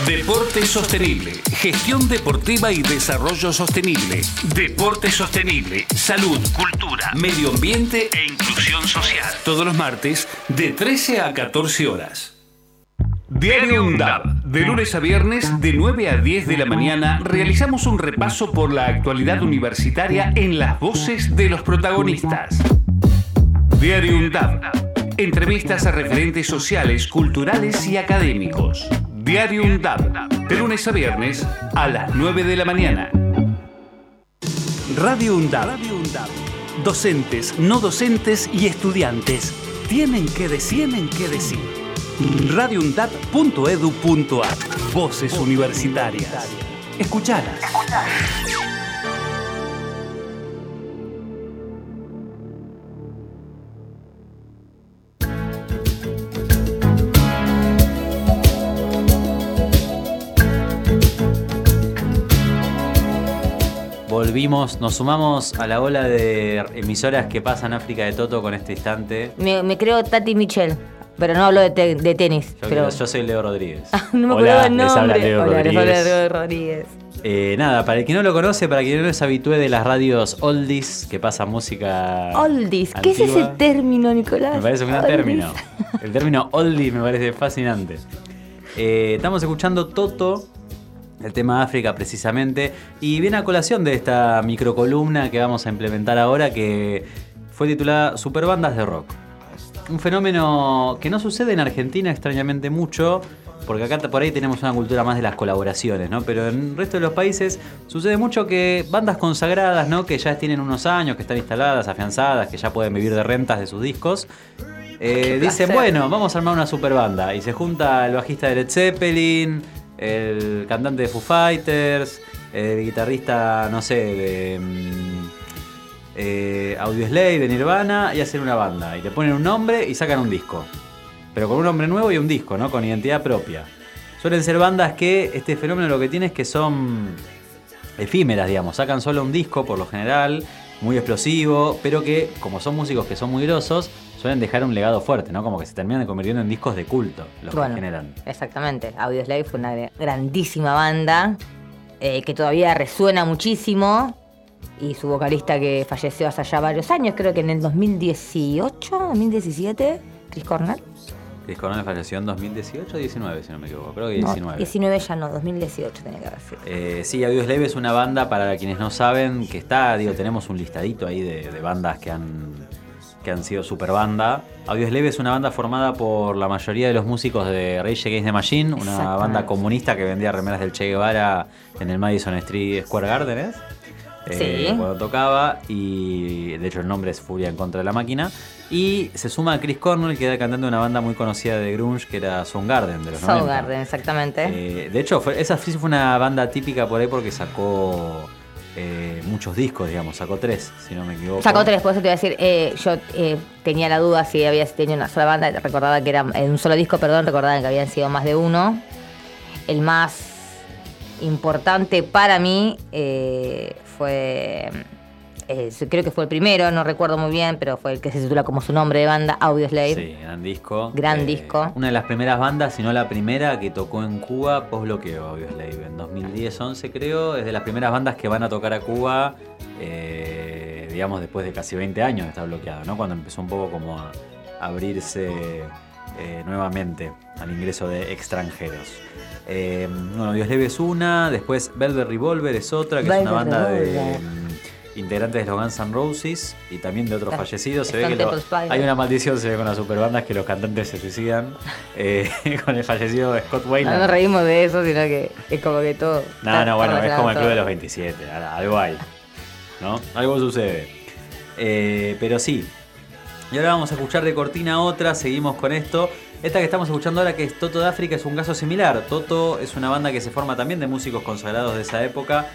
[SPEAKER 2] Deporte sostenible, gestión deportiva y desarrollo sostenible. Deporte sostenible, salud, cultura, medio ambiente e inclusión social. Todos los martes de 13 a 14 horas. Diario UNDAB. De lunes a viernes, de 9 a 10 de la mañana, realizamos un repaso por la actualidad universitaria en las voces de los protagonistas. Diario UNDAB. Entrevistas a referentes sociales, culturales y académicos. Diario UNDAB. De lunes a viernes a las 9 de la mañana. Radio UNDAB. Docentes, no docentes y estudiantes tienen que decir, tienen que decir. radioundab.edu.ar Voces universitarias. Escuchalas.
[SPEAKER 4] Volvimos, nos sumamos a la ola de emisoras que pasan África de Toto con este instante.
[SPEAKER 5] Me, me creo Tati Michel, pero no hablo de, te- de tenis.
[SPEAKER 4] Yo,
[SPEAKER 5] pero...
[SPEAKER 4] yo soy Leo Rodríguez.
[SPEAKER 5] no me
[SPEAKER 4] Hola,
[SPEAKER 5] el
[SPEAKER 4] les habla. Leo
[SPEAKER 5] Hola, les habla
[SPEAKER 4] Rodríguez.
[SPEAKER 5] Leo Rodríguez.
[SPEAKER 4] Eh, nada, para el que no lo conoce, para quien no es habitué de las radios oldies que pasa música.
[SPEAKER 5] Oldies, ¿qué es ese término, Nicolás?
[SPEAKER 4] Me parece un gran
[SPEAKER 5] Oldies.
[SPEAKER 4] término. El término oldies me parece fascinante. Eh, estamos escuchando Toto, el tema África precisamente, y viene a colación de esta microcolumna que vamos a implementar ahora que fue titulada Superbandas de Rock. Un fenómeno que no sucede en Argentina extrañamente mucho, porque acá por ahí tenemos una cultura más de las colaboraciones, ¿no? Pero en el resto de los países sucede mucho que bandas consagradas, ¿no? Que ya tienen unos años, que están instaladas, afianzadas, que ya pueden vivir de rentas de sus discos, eh, dicen, bueno, vamos a armar una super banda. Y se junta el bajista de Led Zeppelin, el cantante de Foo Fighters, el guitarrista, no sé, de mm, eh, Audioslave, de Nirvana, y hacen una banda. Y le ponen un nombre y sacan un disco. Pero con un nombre nuevo y un disco, ¿no? Con identidad propia. Suelen ser bandas que este fenómeno lo que tiene es que son efímeras, digamos. Sacan solo un disco por lo general, muy explosivo, pero que como son músicos que son muy grosos, suelen dejar un legado fuerte, ¿no? Como que se terminan convirtiendo en discos de culto, los
[SPEAKER 5] Bueno,
[SPEAKER 4] que generan.
[SPEAKER 5] Exactamente. Audioslave fue una grandísima banda eh, que todavía resuena muchísimo. Y su vocalista que falleció hace ya varios años, creo que en el 2018, 2017, Chris Cornell.
[SPEAKER 4] Chris Cornell falleció en 2018 o 19, si no me equivoco. Creo que
[SPEAKER 5] No,
[SPEAKER 4] 19.
[SPEAKER 5] 19 ya no, 2018 tenía que haber sido.
[SPEAKER 4] Eh, sí, Audioslave es una banda, para quienes no saben, que está, digo, tenemos un listadito ahí de, de bandas que han, que han sido super banda. Audioslave es una banda formada por la mayoría de los músicos de Rage Against the Machine, una banda comunista que vendía remeras del Che Guevara en el Madison Street Square Garden, ¿es? Eh,
[SPEAKER 5] Sí.
[SPEAKER 4] Cuando tocaba, y de hecho el nombre es Furia en contra de la máquina. Y se suma a Chris Cornell, que era cantante de una banda muy conocida de Grunge, que era Soundgarden de los 90.
[SPEAKER 5] Soundgarden, exactamente.
[SPEAKER 4] Eh, de hecho, fue- esa fue una banda típica por ahí porque sacó eh, muchos discos, digamos. Sacó tres, si no me equivoco.
[SPEAKER 5] Sacó tres, por eso te iba a decir, eh, yo eh, tenía la duda si había tenido una sola banda, recordaba que era en un solo disco, perdón, recordaba que habían sido más de uno. El más importante para mí fue eh, creo que fue el primero, no recuerdo muy bien, pero fue el que se titula como su nombre de banda, Audioslave.
[SPEAKER 4] Sí, gran disco.
[SPEAKER 5] Gran
[SPEAKER 4] Eh,
[SPEAKER 5] disco.
[SPEAKER 4] Una de las primeras bandas, si no la primera, que tocó en Cuba post bloqueo, Audioslave. En 2010-11 creo, es de las primeras bandas que van a tocar a Cuba, eh, digamos, después de casi 20 años de estar bloqueado, ¿no? Cuando empezó un poco como a abrirse eh, nuevamente al ingreso de extranjeros. Bueno, Audioslave es una, después Velvet Revolver es otra, que es una banda de
[SPEAKER 5] Revolver.
[SPEAKER 4] Integrantes de los Guns N' Roses y también de otros fallecidos. Se ve que lo- hay una maldición se ve con las superbandas que los cantantes se suicidan. eh, con el fallecido Scott
[SPEAKER 5] No
[SPEAKER 4] Wayland.
[SPEAKER 5] nos reímos de eso, sino que es como que todo.
[SPEAKER 4] No,
[SPEAKER 5] está-
[SPEAKER 4] no, bueno, es como el club de los 27, a- algo hay. ¿No? Algo sucede. Eh, pero sí. Y ahora vamos a escuchar de cortina otra, seguimos con esto. Esta que estamos escuchando ahora, que es Toto de África, es un caso similar. Toto es una banda que se forma también de músicos consagrados de esa época,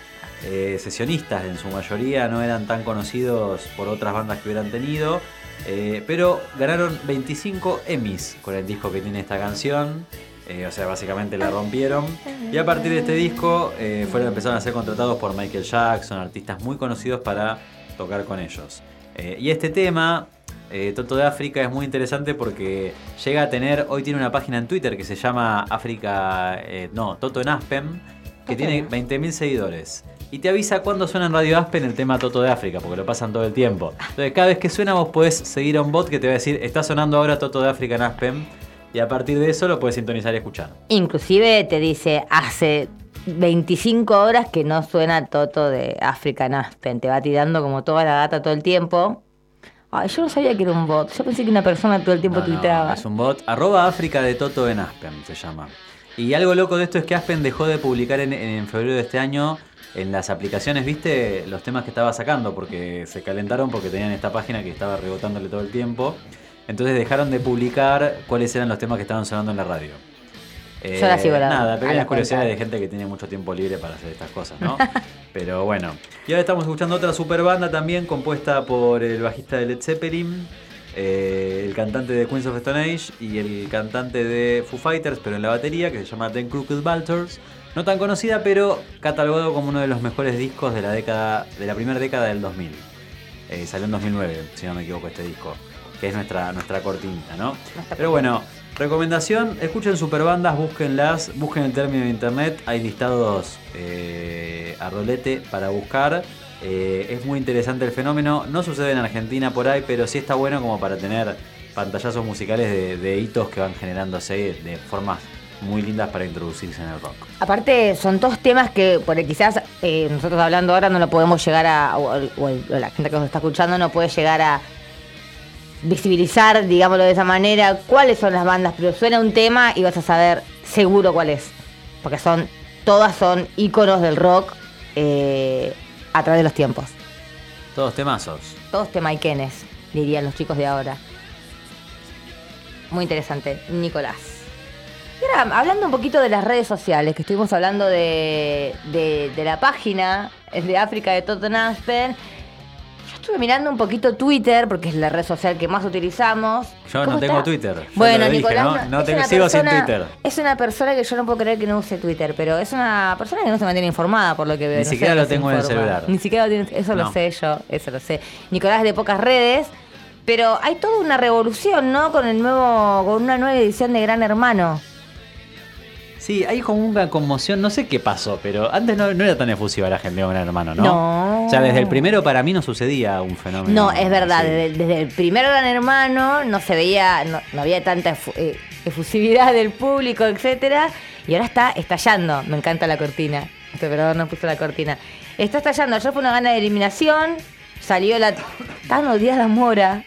[SPEAKER 4] eh, sesionistas en su mayoría, no eran tan conocidos por otras bandas que hubieran tenido, eh, pero ganaron 25 Emmys con el disco que tiene esta canción. Eh, o sea, básicamente la rompieron. Y a partir de este disco fueron empezaron a ser contratados por Michael Jackson, artistas muy conocidos para tocar con ellos. Y este tema, Toto de África, es muy interesante porque llega a tener, hoy tiene una página en Twitter que se llama África, no, Toto en Aspen, que tiene 20.000 seguidores. Y te avisa cuando suena en Radio Aspen el tema Toto de África, porque lo pasan todo el tiempo. Entonces, cada vez que suena, vos podés seguir a un bot que te va a decir, está sonando ahora Toto de África en Aspen. Y a partir de eso lo puedes sintonizar y escuchar.
[SPEAKER 5] Inclusive te dice, hace 25 horas que no suena Toto de African Aspen. Te va tirando como toda la data todo el tiempo. Ay, yo no sabía que era un bot. Yo pensé que una persona todo el tiempo
[SPEAKER 4] No, no,
[SPEAKER 5] tuiteaba.
[SPEAKER 4] es un bot. Arroba África de Toto en Aspen se llama. Y algo loco de esto es que Aspen dejó de publicar en, en febrero de este año en las aplicaciones, viste, los temas que estaba sacando, porque se calentaron porque tenían esta página que estaba rebotándole todo el tiempo. Entonces dejaron de publicar cuáles eran los temas que estaban sonando en la radio. Eh,
[SPEAKER 5] Yo la sigo, la-
[SPEAKER 4] Nada,
[SPEAKER 5] a la
[SPEAKER 4] pequeñas curiosidades de gente que tiene mucho tiempo libre para hacer estas cosas, ¿no? Pero bueno. Y ahora estamos escuchando otra super banda también compuesta por el bajista de Led Zeppelin, eh, el cantante de Queens of Stone Age y el cantante de Foo Fighters, pero en la batería, que se llama Ten Crooked Vultures. No tan conocida, pero catalogado como uno de los mejores discos de la década, de la primera década del 2000. Eh, salió en 2009, si no me equivoco, este disco, que es nuestra, nuestra cortinita, ¿no? Pero bueno, recomendación, escuchen superbandas, búsquenlas, busquen el término de internet, hay listados eh, a rolete para buscar. Eh, es muy interesante el fenómeno, no sucede en Argentina por ahí, pero sí está bueno como para tener pantallazos musicales de, de hitos que van generándose de formas muy lindas para introducirse en el rock.
[SPEAKER 5] Aparte, son dos temas que por quizás eh, nosotros hablando ahora no lo podemos llegar a, o, la gente que nos está escuchando no puede llegar a visibilizar, digámoslo de esa manera, cuáles son las bandas, pero suena un tema y vas a saber seguro cuál es. Porque son, todas son íconos del rock eh, a través de los tiempos.
[SPEAKER 4] Todos temazos.
[SPEAKER 5] Todos temaiquenes, dirían los chicos de ahora. Muy interesante, Nicolás. Hablando un poquito de las redes sociales, que estuvimos hablando de, de- de la página es de África de Aspen. Yo estuve mirando un poquito Twitter, porque es la red social que más utilizamos.
[SPEAKER 4] Yo
[SPEAKER 5] ¿Cómo
[SPEAKER 4] no tengo? Twitter. Yo
[SPEAKER 5] Bueno,
[SPEAKER 4] lo
[SPEAKER 5] Nicolás,
[SPEAKER 4] ¿no?
[SPEAKER 5] no-
[SPEAKER 4] tengo- sigo sin Twitter.
[SPEAKER 5] Es una persona que yo no puedo creer que no use Twitter, pero es una persona que no se mantiene informada por lo que veo.
[SPEAKER 4] Ni
[SPEAKER 5] no
[SPEAKER 4] siquiera lo tengo en el celular.
[SPEAKER 5] Ni siquiera lo tiene- eso
[SPEAKER 4] No.
[SPEAKER 5] lo sé yo, eso lo sé. Nicolás es de pocas redes, pero hay toda una revolución, ¿no? Con el nuevo, con una nueva edición de Gran Hermano.
[SPEAKER 4] Sí, hay como una conmoción, no sé qué pasó, pero antes no, no era tan efusiva la gente con Gran Hermano, ¿no?
[SPEAKER 5] No.
[SPEAKER 4] O sea, desde el primero para mí no sucedía un fenómeno.
[SPEAKER 5] No, es verdad, desde, desde el primer Gran Hermano no se veía, no, no había tanta eh, efusividad del público, etcétera, y ahora está estallando. Me encanta la cortina. Este perdón no puso la cortina. Está estallando. Ayer fue una gana de eliminación. Salió la tan odiada Mora.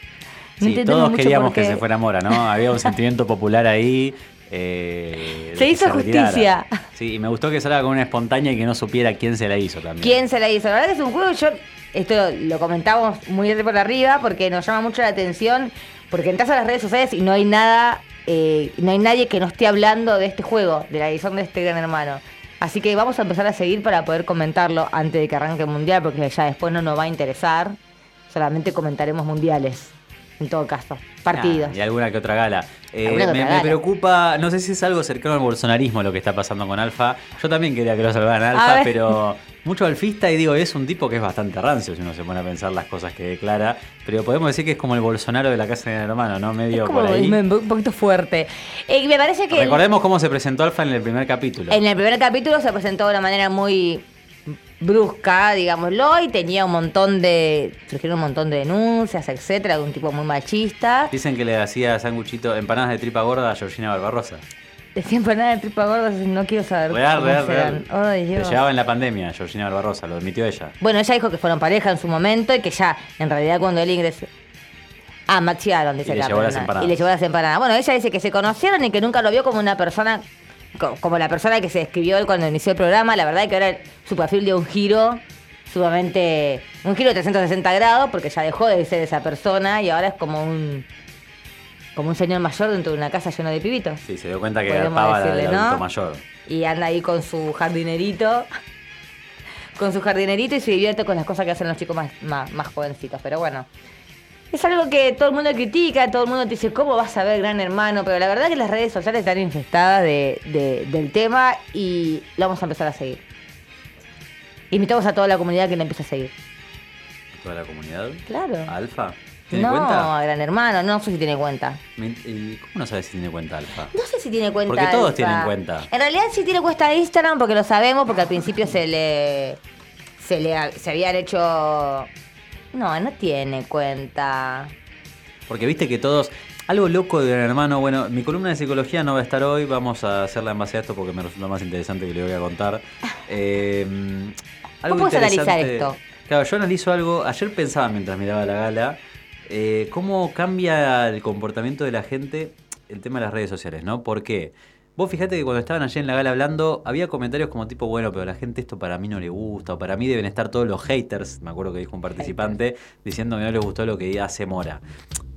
[SPEAKER 5] No
[SPEAKER 4] Sí, todos queríamos que se fuera Mora, ¿no? Había un sentimiento popular ahí. Eh,
[SPEAKER 5] Se hizo justicia.
[SPEAKER 4] Sí, y me gustó que salga con una espontánea y que no supiera quién se la hizo también.
[SPEAKER 5] ¿Quién se la hizo? La verdad que es un juego, yo, esto lo, comentábamos muy por arriba porque nos llama mucho la atención, porque entras a las redes sociales y no hay nada, eh, no hay nadie que no esté hablando de este juego, de la edición de este gran hermano. Así que vamos a empezar a seguir para poder comentarlo antes de que arranque el mundial, porque ya después no nos va a interesar, solamente comentaremos mundiales en todo caso. Partidos.
[SPEAKER 4] Ah, y alguna que otra gala. Eh, me,
[SPEAKER 5] otra
[SPEAKER 4] me
[SPEAKER 5] gala.
[SPEAKER 4] preocupa, no sé si es algo cercano al bolsonarismo lo que está pasando con Alfa. Yo también quería que lo salvaran A Alfa, pero mucho alfista y digo, es un tipo que es bastante rancio si uno se pone a pensar las cosas que declara. Pero podemos decir que es como el Bolsonaro de la casa de mi hermano, ¿no? Medio
[SPEAKER 5] Como
[SPEAKER 4] por ahí.
[SPEAKER 5] un un poquito fuerte. Eh, me parece que
[SPEAKER 4] Recordemos cómo se presentó Alfa en el primer capítulo.
[SPEAKER 5] en el primer capítulo se presentó de una manera muy brusca, digámoslo, y tenía un montón de. surgieron un montón de denuncias, etcétera, de un tipo muy machista.
[SPEAKER 4] Dicen que le hacía sanguchito, empanadas de tripa gorda a Georgina Barbarosa.
[SPEAKER 5] Decía empanada de tripa gorda, no quiero saber
[SPEAKER 4] Real,
[SPEAKER 5] cómo
[SPEAKER 4] real,
[SPEAKER 5] serán.
[SPEAKER 4] real.
[SPEAKER 5] Dios.
[SPEAKER 4] llevaba en la pandemia Georgina Barbarosa, lo admitió ella.
[SPEAKER 5] Bueno, ella dijo que fueron pareja en su momento y que ya, en realidad, cuando él ingresó. Ah, machiaron, dice
[SPEAKER 4] Y le
[SPEAKER 5] acá,
[SPEAKER 4] llevó las empanadas.
[SPEAKER 5] Y le llevó las empanadas. Bueno, ella dice que se conocieron y que nunca lo vio como una persona, como la persona que se describió él cuando inició el programa. La verdad es que ahora su perfil dio un giro sumamente. un giro de 360 grados porque ya dejó de ser esa persona y ahora es como un. como un señor mayor dentro de una casa lleno de pibitos.
[SPEAKER 4] Sí, se dio cuenta que garpaba
[SPEAKER 5] decirle,
[SPEAKER 4] adulto
[SPEAKER 5] ¿no?
[SPEAKER 4] mayor.
[SPEAKER 5] Y anda ahí con su jardinerito. Con su jardinerito y se divierte con las cosas que hacen los chicos más, más, más jovencitos. Pero bueno. Es algo que todo el mundo critica, todo el mundo te dice, ¿cómo vas a ver Gran Hermano? Pero la verdad que las redes sociales están infestadas de, de- del tema y lo vamos a empezar a seguir. Invitamos a toda la comunidad que lo empiece a seguir.
[SPEAKER 4] Toda la comunidad.
[SPEAKER 5] Claro.
[SPEAKER 4] ¿Alfa? ¿Tiene
[SPEAKER 5] No,
[SPEAKER 4] cuenta?
[SPEAKER 5] Gran Hermano, no sé si tiene cuenta.
[SPEAKER 4] ¿Y cómo no sabes si tiene cuenta Alfa?
[SPEAKER 5] No sé si tiene cuenta.
[SPEAKER 4] Porque todos
[SPEAKER 5] Alfa.
[SPEAKER 4] tienen cuenta.
[SPEAKER 5] En realidad sí tiene cuenta de Instagram porque lo sabemos, porque al principio se le. se le se habían hecho. No, no tiene cuenta.
[SPEAKER 4] Porque viste que todos. Algo loco de Gran Hermano. Bueno, mi columna de psicología no va a estar hoy. Vamos a hacerla en base a esto porque me resulta más interesante que le voy a contar. Eh, algo
[SPEAKER 5] ¿Cómo puedes analizar
[SPEAKER 4] interesante-
[SPEAKER 5] esto?
[SPEAKER 4] Claro, yo analizo algo. Ayer pensaba mientras miraba la gala. eh, cómo cambia el comportamiento de la gente el tema de las redes sociales, ¿no? ¿Por qué? Vos fijate que cuando estaban ayer en la gala hablando, había comentarios como tipo, bueno, pero a la gente esto para mí no le gusta, o para mí deben estar todos los haters, me acuerdo que dijo un participante, diciendo que no le gustó lo que hace Mora.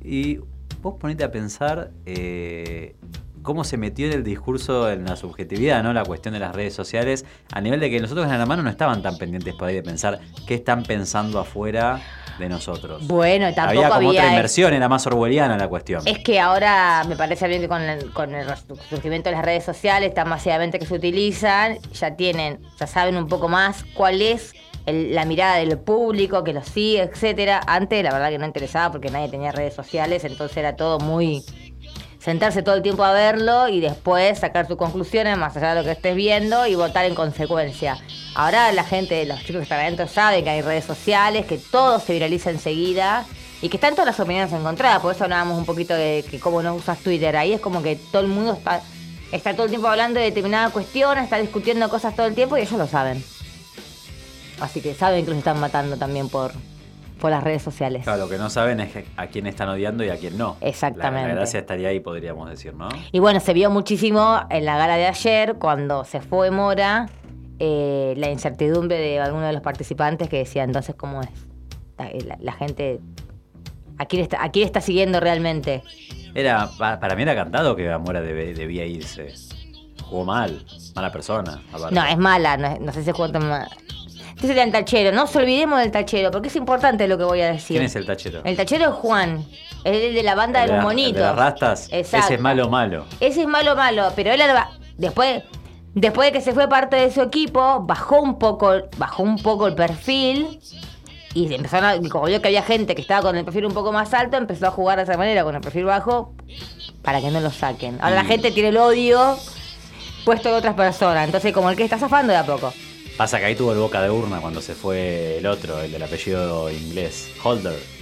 [SPEAKER 4] Y vos ponete a pensar eh, cómo se metió en el discurso, en la subjetividad, ¿no? La cuestión de las redes sociales, a nivel de que nosotros en la mano no estaban tan pendientes por ahí de pensar qué están pensando afuera de nosotros.
[SPEAKER 5] Bueno, tampoco
[SPEAKER 4] había como
[SPEAKER 5] había.
[SPEAKER 4] otra inversión, era más orwelliana la cuestión.
[SPEAKER 5] Es que ahora me parece bien que con el, con el surgimiento de las redes sociales, tan masivamente que se utilizan, ya tienen, ya saben un poco más cuál es el- la mirada del público que los sigue, etcétera. Antes la verdad que no interesaba porque nadie tenía redes sociales, entonces era todo muy sentarse todo el tiempo a verlo y después sacar tus conclusiones más allá de lo que estés viendo y votar en consecuencia. Ahora la gente, los chicos que están adentro saben que hay redes sociales, que todo se viraliza enseguida y que están todas las opiniones encontradas. Por eso hablábamos un poquito de que cómo no usas Twitter. Ahí es como que todo el mundo está, está todo el tiempo hablando de determinadas cuestiones, está discutiendo cosas todo el tiempo y ellos lo saben. Así que saben que los están matando también por, por las redes sociales.
[SPEAKER 4] Claro, lo que no saben es a quién están odiando y a quién no.
[SPEAKER 5] Exactamente.
[SPEAKER 4] La, la gracia estaría ahí, podríamos decir, ¿no?
[SPEAKER 5] Y bueno, se vio muchísimo en la gala de ayer, cuando se fue Mora, eh, la incertidumbre de algunos de los participantes que decía entonces cómo es. La, la- la gente, ¿a quién, está, ¿a quién está siguiendo realmente?
[SPEAKER 4] Era, pa- para mí era cantado que Amora debía irse. Jugó mal, mala persona. aparte.
[SPEAKER 5] No, es mala, no, no sé si cuánto más. Este sería el tachero, no nos olvidemos del tachero, porque es importante lo que voy a decir.
[SPEAKER 4] ¿Quién es el tachero?
[SPEAKER 5] El tachero es Juan, es el de la banda
[SPEAKER 4] El
[SPEAKER 5] de los
[SPEAKER 4] la-
[SPEAKER 5] monitos.
[SPEAKER 4] de las rastas.
[SPEAKER 5] Exacto.
[SPEAKER 4] Ese es malo, malo.
[SPEAKER 5] Ese es malo, malo, pero él después, después de que se fue parte de su equipo, bajó un poco, bajó un poco el perfil y empezaron a, como vio que había gente que estaba con el perfil un poco más alto, empezó a jugar de esa manera con el perfil bajo para que no lo saquen. Ahora la
[SPEAKER 4] Mm.
[SPEAKER 5] gente tiene el odio puesto en otras personas, entonces como el que está zafando de a poco.
[SPEAKER 4] Pasa que ahí tuvo el boca de urna cuando se fue el otro, el del apellido inglés, Holder.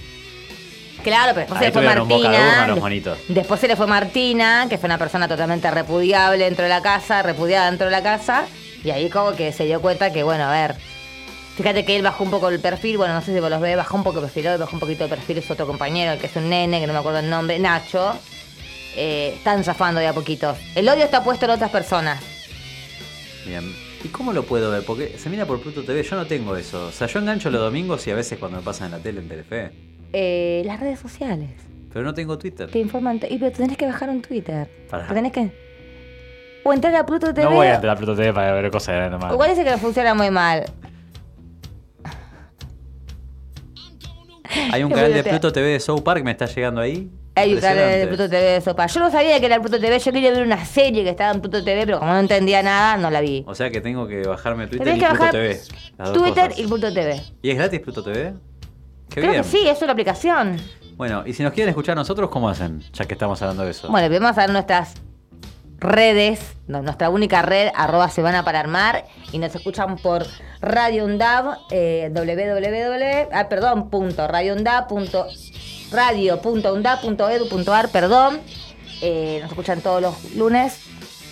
[SPEAKER 5] Claro, pero después se le fue
[SPEAKER 4] tuvieron un boca de urna
[SPEAKER 5] Martina.
[SPEAKER 4] los
[SPEAKER 5] de-
[SPEAKER 4] monitos.
[SPEAKER 5] Después se le fue Martina, que fue una persona totalmente repudiable dentro de la casa, repudiada dentro de la casa. Y ahí como que se dio cuenta que, bueno, a ver. Fíjate que él bajó un poco el perfil, bueno, no sé si vos los ves, bajó un poco el perfil, hoy bajó un poquito el perfil, es otro compañero, el que es un nene, que no me acuerdo el nombre, Nacho. Eh, están zafando de a poquito. El odio está puesto en otras personas.
[SPEAKER 4] Bien. ¿Y cómo lo puedo ver? Porque se mira por Pluto TV, yo no tengo eso. O sea, yo engancho los domingos y a veces cuando me pasan en la tele en Telefe.
[SPEAKER 5] Eh, las redes sociales.
[SPEAKER 4] Pero no tengo Twitter.
[SPEAKER 5] Te informan. Y pero tenés que bajar un Twitter. Tenés que. O entrar a Pluto TV.
[SPEAKER 4] No voy a entrar a Pluto TV para ver cosas de normal.
[SPEAKER 5] Igual dice que funciona muy mal.
[SPEAKER 4] Hay un canal de. Pluto TV de South Park, me está llegando ahí.
[SPEAKER 5] Hay un canal de. Pluto TV de Sopa. Yo no sabía que era el Pluto TV, yo quería ver una serie que estaba en Pluto TV, pero como no entendía nada, no la vi.
[SPEAKER 4] O sea que tengo que bajarme Twitter y
[SPEAKER 5] que
[SPEAKER 4] Pluto
[SPEAKER 5] bajar
[SPEAKER 4] TV.
[SPEAKER 5] Twitter y Pluto TV.
[SPEAKER 4] ¿Y es gratis Pluto TV? Qué
[SPEAKER 5] Creo
[SPEAKER 4] bien.
[SPEAKER 5] que sí, es una aplicación.
[SPEAKER 4] Bueno, y si nos quieren escuchar nosotros, ¿cómo hacen? Ya que estamos hablando de eso.
[SPEAKER 5] Bueno, vamos a dar nuestras redes, no, nuestra única red, arroba Semana para Armar, y nos escuchan por Radio Undab, eh, www, ah, perdón, punto, radioundab, punto, radio.undab.edu.ar, perdón. Eh, nos escuchan todos los lunes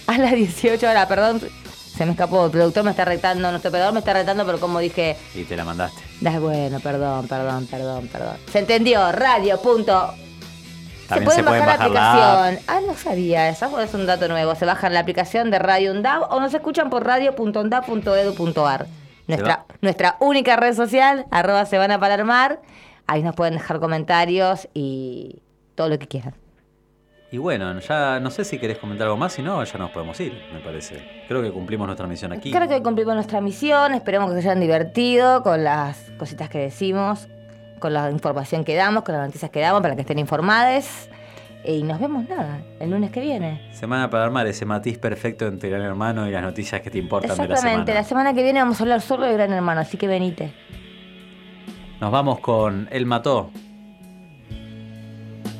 [SPEAKER 5] a las 18 horas, perdón. Se me escapó, el productor me está retando, nuestro operador me está retando, pero como dije,
[SPEAKER 4] Y te la mandaste.
[SPEAKER 5] da bueno, perdón, perdón, perdón, perdón. Se entendió, radio. Punto. Se pueden
[SPEAKER 4] se pueden
[SPEAKER 5] bajar,
[SPEAKER 4] bajar
[SPEAKER 5] la
[SPEAKER 4] la
[SPEAKER 5] aplicación. Ah, no sabía eso, es un dato nuevo. Se bajan la aplicación de Radio Undab o nos escuchan por radio.undab.edu.ar. Nuestra, nuestra única red social, arroba se van a palarmar. Ahí nos pueden dejar comentarios y todo lo que quieran.
[SPEAKER 4] Y bueno, ya no sé si querés comentar algo más, si no, ya nos podemos ir, me parece. Creo que cumplimos nuestra misión aquí.
[SPEAKER 5] Creo que hoy cumplimos nuestra misión. Esperemos que se hayan divertido con las cositas que decimos, con la información que damos, con las noticias que damos para que estén informadas. Y nos vemos nada el lunes que viene.
[SPEAKER 4] Semana para armar ese matiz perfecto entre Gran Hermano y las noticias que te importan de la
[SPEAKER 5] Exactamente,
[SPEAKER 4] semana.
[SPEAKER 5] la semana que viene vamos a hablar solo de Gran Hermano, así que venite.
[SPEAKER 4] Nos vamos con El Mató.